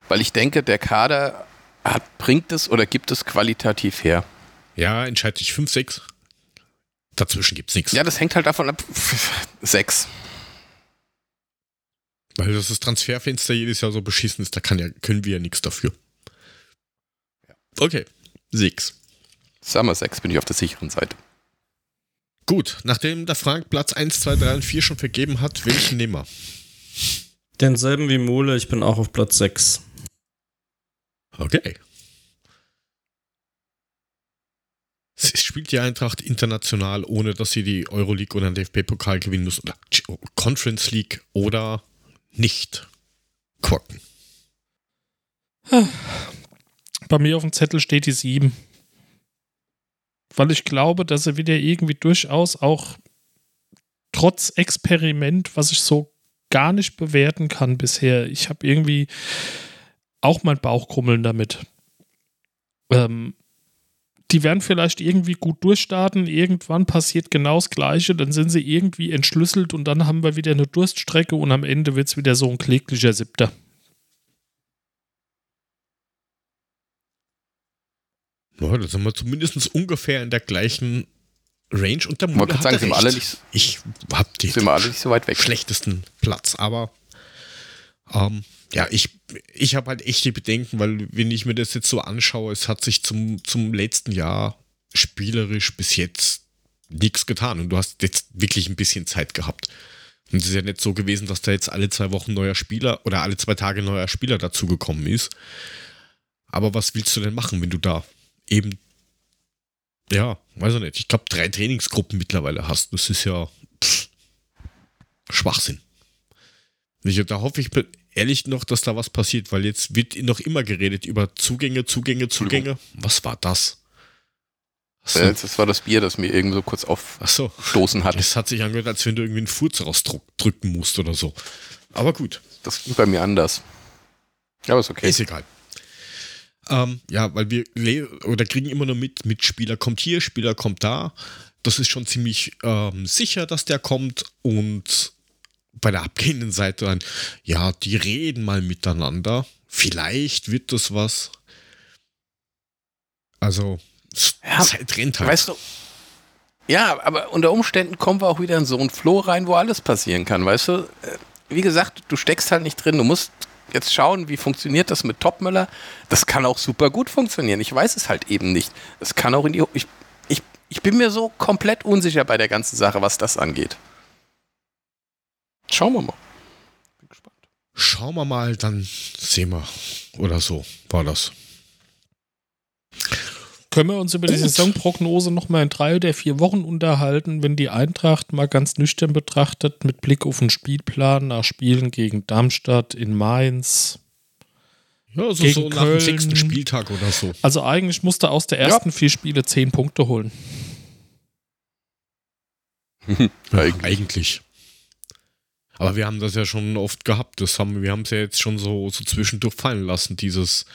Weil ich denke, der Kader hat, bringt es oder gibt es qualitativ her. Ja, entscheide ich 5, 6. Dazwischen gibt es nichts. Ja, das hängt halt davon ab. 6. Weil das, das Transferfenster jedes Jahr so beschissen ist, da kann ja, können wir ja nichts dafür. Okay, 6. Sagen wir 6, bin ich auf der sicheren Seite. Gut, nachdem der Frank Platz 1, 2, 3 und 4 schon vergeben hat, welchen nehmen wir? Denselben wie Mole, ich bin auch auf Platz 6. Okay. Es spielt die Eintracht international, ohne dass sie die Euroleague oder den DFB-Pokal gewinnen muss oder Conference League oder nicht. Quacken. Bei mir auf dem Zettel steht die 7. Weil ich glaube, dass er wieder irgendwie durchaus auch trotz Experiment, was ich so gar nicht bewerten kann bisher, ich habe irgendwie auch mein Bauchkrummeln damit. Ähm, die werden vielleicht irgendwie gut durchstarten, irgendwann passiert genau das Gleiche, dann sind sie irgendwie entschlüsselt und dann haben wir wieder eine Durststrecke und am Ende wird es wieder so ein kläglicher Siebter. Ja, da sind wir zumindest ungefähr in der gleichen Range und der Mode hat sagen, sind wir alle nicht, ich hab die sind wir alle nicht so weit weg. schlechtesten Platz, aber ähm, ja, ich, ich habe halt echt die Bedenken, weil wenn ich mir das jetzt so anschaue, es hat sich zum, zum letzten Jahr spielerisch bis jetzt nichts getan und du hast jetzt wirklich ein bisschen Zeit gehabt. Und es ist ja nicht so gewesen, dass da jetzt alle zwei Wochen neuer Spieler oder alle zwei Tage neuer Spieler dazugekommen ist. Aber was willst du denn machen, wenn du da eben, ja, weiß ich nicht, ich glaube drei Trainingsgruppen mittlerweile hast? Das ist ja pff, Schwachsinn. Da hoffe ich ehrlich noch, dass da was passiert, weil jetzt wird noch immer geredet über Zugänge, Zugänge, Zugänge. Was war das? So. Das war das Bier, das mir irgendwie so kurz aufstoßen hat. Es hat sich angehört, als wenn du irgendwie einen Furz rausdrücken musst oder so. Aber gut. Das ging bei mir anders. Aber ist okay. Ist egal. Ähm, ja, weil wir oder kriegen immer nur mit, mit Spieler kommt hier, Spieler kommt da. Das ist schon ziemlich ähm, sicher, dass der kommt und bei der abgehenden Seite dann, ja, die reden mal miteinander. Vielleicht wird das was. Also, ja, Zeit rennt halt. Weißt du, ja, aber unter Umständen kommen wir auch wieder in so einen Floh rein, wo alles passieren kann, weißt du? Äh, wie gesagt, du steckst halt nicht drin, du musst jetzt schauen, wie funktioniert das mit Topmüller. Das kann auch super gut funktionieren. Ich weiß es halt eben nicht. Es kann auch in die. Ich, ich, ich bin mir so komplett unsicher bei der ganzen Sache, was das angeht. Schauen wir mal. Bin gespannt. Schauen wir mal, dann sehen wir. Oder so war das. Können wir uns über die Saisonprognose nochmal in drei oder vier Wochen unterhalten, wenn die Eintracht mal ganz nüchtern betrachtet, mit Blick auf den Spielplan nach Spielen gegen Darmstadt in Mainz? Ja, also gegen so nach dem sechsten Spieltag oder so. Also eigentlich musste aus der ersten ja. vier Spiele zehn Punkte holen. ja, eigentlich. Aber wir haben das ja schon oft gehabt. Das haben, wir haben es ja jetzt schon so, so zwischendurch fallen lassen, dieses,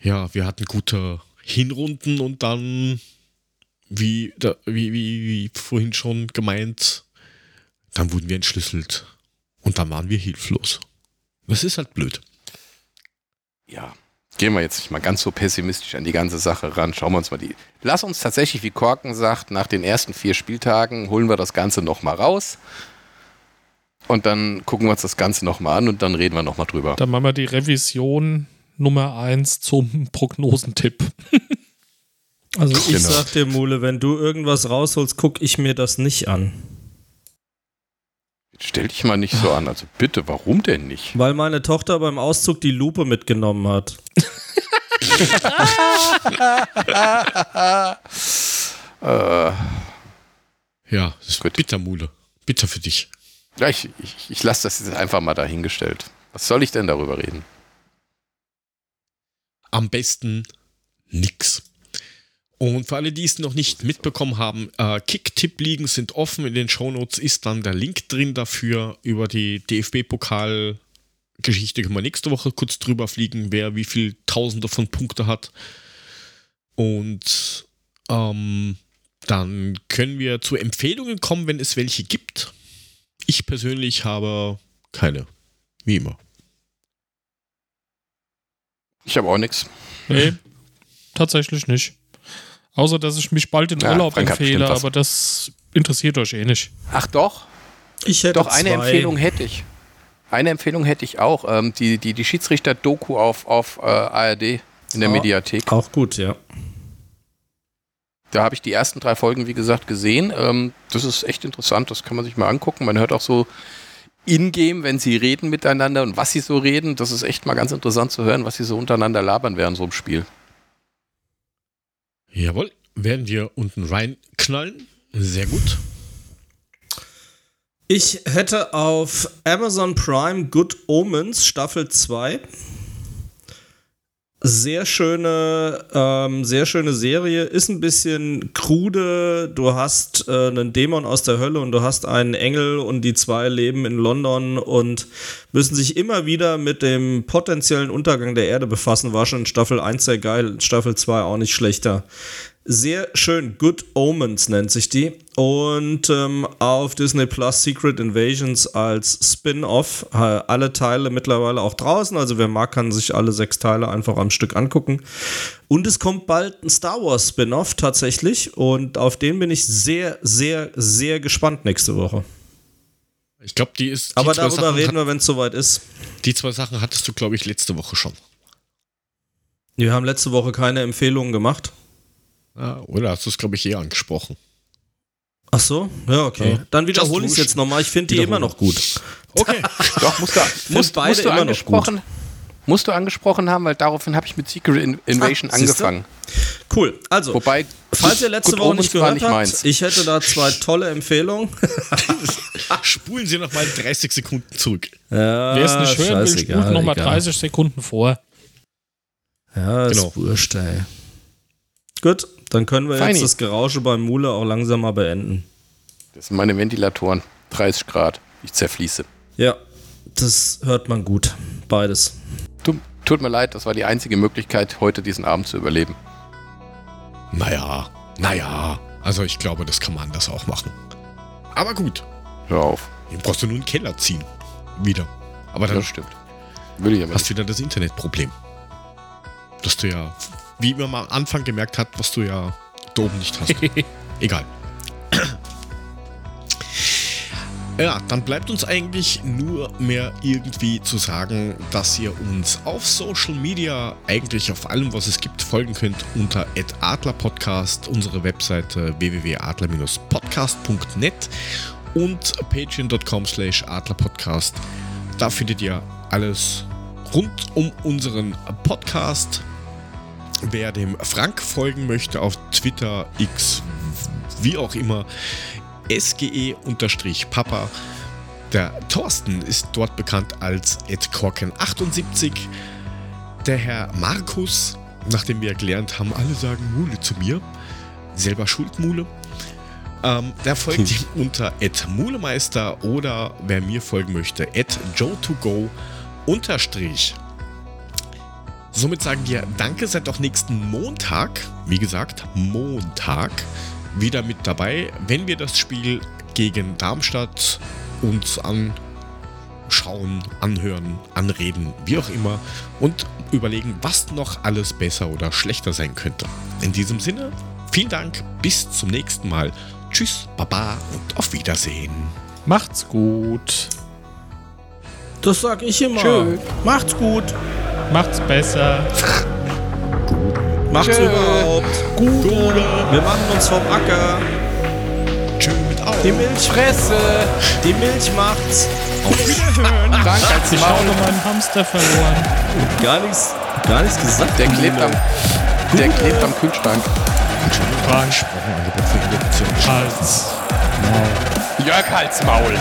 ja, wir hatten gute Hinrunden und dann, wie, da, wie, wie, wie vorhin schon gemeint, dann wurden wir entschlüsselt. Und dann waren wir hilflos. Das ist halt blöd. Ja, gehen wir jetzt nicht mal ganz so pessimistisch an die ganze Sache ran. Schauen wir uns mal die. Lass uns tatsächlich, wie Korken sagt, nach den ersten vier Spieltagen holen wir das Ganze nochmal raus. Und dann gucken wir uns das Ganze nochmal an und dann reden wir nochmal drüber. Dann machen wir die Revision Nummer 1 zum Prognosentipp. also ich genau. sag dir, Mule, wenn du irgendwas rausholst, guck ich mir das nicht an. Stell dich mal nicht so an. Also bitte, warum denn nicht? Weil meine Tochter beim Auszug die Lupe mitgenommen hat. äh. Ja, das ist bitter, Mule. Bitter für dich. Ja, ich, ich, ich lasse das jetzt einfach mal dahingestellt. Was soll ich denn darüber reden? Am besten nix. Und für alle, die es noch nicht mitbekommen haben, äh, Kick-Tipp-Ligen sind offen. In den Shownotes ist dann der Link drin dafür. Über die DFB-Pokal-Geschichte können wir nächste Woche kurz drüber fliegen, wer wie viel Tausende von Punkte hat. Und ähm, dann können wir zu Empfehlungen kommen, wenn es welche gibt. Ich persönlich habe keine. Wie immer. Ich habe auch nichts. Nee, tatsächlich nicht. Außer, dass ich mich bald in Ja, Urlaub Frank empfehle, aber das interessiert euch eh nicht. Ach doch, Ich hätte doch eine zwei. Empfehlung hätte ich. Eine Empfehlung hätte ich auch. Ähm, die, die, die Schiedsrichter-Doku auf, auf äh, ARD in der Ah. Mediathek. Auch gut, ja. Da habe ich die ersten drei Folgen, wie gesagt, gesehen. Ähm, das ist echt interessant, das kann man sich mal angucken. Man hört auch so in-game, wenn sie reden miteinander und was sie so reden. Das ist echt mal ganz interessant zu hören, was sie so untereinander labern während so einem Spiel. Jawohl, werden wir unten reinknallen. Sehr gut. Ich hätte auf Amazon Prime Good Omens Staffel 2. Sehr schöne, ähm, sehr schöne Serie. Ist ein bisschen krude. Du hast äh, einen Dämon aus der Hölle und du hast einen Engel und die zwei leben in London und müssen sich immer wieder mit dem potenziellen Untergang der Erde befassen. War schon in Staffel 1 sehr geil, Staffel 2 auch nicht schlechter. Sehr schön. Good Omens nennt sich die. Und ähm, auf Disney Plus Secret Invasions als Spin-off. Äh, alle Teile mittlerweile auch draußen. Also wer mag, kann sich alle sechs Teile einfach am Stück angucken. Und es kommt bald ein Star Wars Spin-off tatsächlich. Und auf den bin ich sehr, sehr, sehr gespannt nächste Woche. Ich glaube, die ist. Die Aber darüber Sachen reden wir, wenn es soweit ist. Die zwei Sachen hattest du, glaube ich, letzte Woche schon. Wir haben letzte Woche keine Empfehlungen gemacht. Ah, oder hast du es, glaube ich, eher angesprochen? Ach so? Ja, okay. Ja. Dann wiederhole ich es jetzt nochmal. Ich finde die immer noch gut. Okay. Doch, musst du, musst, beide musst du immer noch angesprochen. Musst du angesprochen haben, weil daraufhin habe ich mit Secret In Invasion Ah, angefangen. Cool. Also, Wobei, falls ihr letzte Woche nicht gehört habt, meins. ich hätte da zwei tolle Empfehlungen. Spulen Sie noch mal 30 Sekunden zurück. Ja, Wer es nicht hören will, spult nochmal egal. 30 Sekunden vor. Ja, ist Genau. wurscht, ey. Gut, dann können wir Feini. jetzt das Gerausche beim Mule auch langsam mal beenden. das sind meine Ventilatoren. 30 Grad. Ich zerfließe. Ja, das hört man gut. Beides. Tut, tut mir leid, das war die einzige Möglichkeit, heute diesen Abend zu überleben. Naja, naja. Also ich glaube, das kann man anders auch machen. Aber gut, Hör auf. dann brauchst du nur einen Keller ziehen. Wieder. Aber dann Das stimmt. Will ich aber hast nicht. du wieder das Internetproblem. Dass du ja, wie man am Anfang gemerkt hat, was du ja da oben nicht hast. Egal. Ja, dann bleibt uns eigentlich nur mehr irgendwie zu sagen, dass ihr uns auf Social Media, eigentlich auf allem, was es gibt, folgen könnt unter @adlerpodcast, unsere Webseite www.adler-podcast.net und patreon.com slash adlerpodcast. Da findet ihr alles rund um unseren Podcast. Wer dem Frank folgen möchte auf Twitter, X, wie auch immer, SGE-Papa. Der Thorsten ist dort bekannt als edkorken78. Der Herr Markus, nachdem wir gelernt haben, alle sagen Mule zu mir, selber Schuldmule. Ähm, der folgt ihm unter @mulemeister oder wer mir folgen möchte, @joe2go unterstrich. Somit sagen wir Danke, seid auch nächsten Montag, wie gesagt, Montag, wieder mit dabei, wenn wir das Spiel gegen Darmstadt uns anschauen, anhören, anreden, wie auch immer und überlegen, was noch alles besser oder schlechter sein könnte. In diesem Sinne, vielen Dank, bis zum nächsten Mal. Tschüss, Baba und auf Wiedersehen. Macht's gut. Das sag ich immer. Tschö. Macht's gut. Macht's besser. Macht's Tschö. überhaupt. Gut. Wir machen uns vom Acker. Tschüss mit auf. Die Milch, Fresse! die Milch macht's. Auf Wiederhören. Krank als Ich Maul. habe meinen Hamster verloren. Gar nichts, gar nichts gesagt. Der klebt am, der klebt am Kühlschrank. Induktion. Hals. Jörg Hals Maul.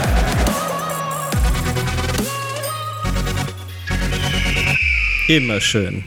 Immer schön.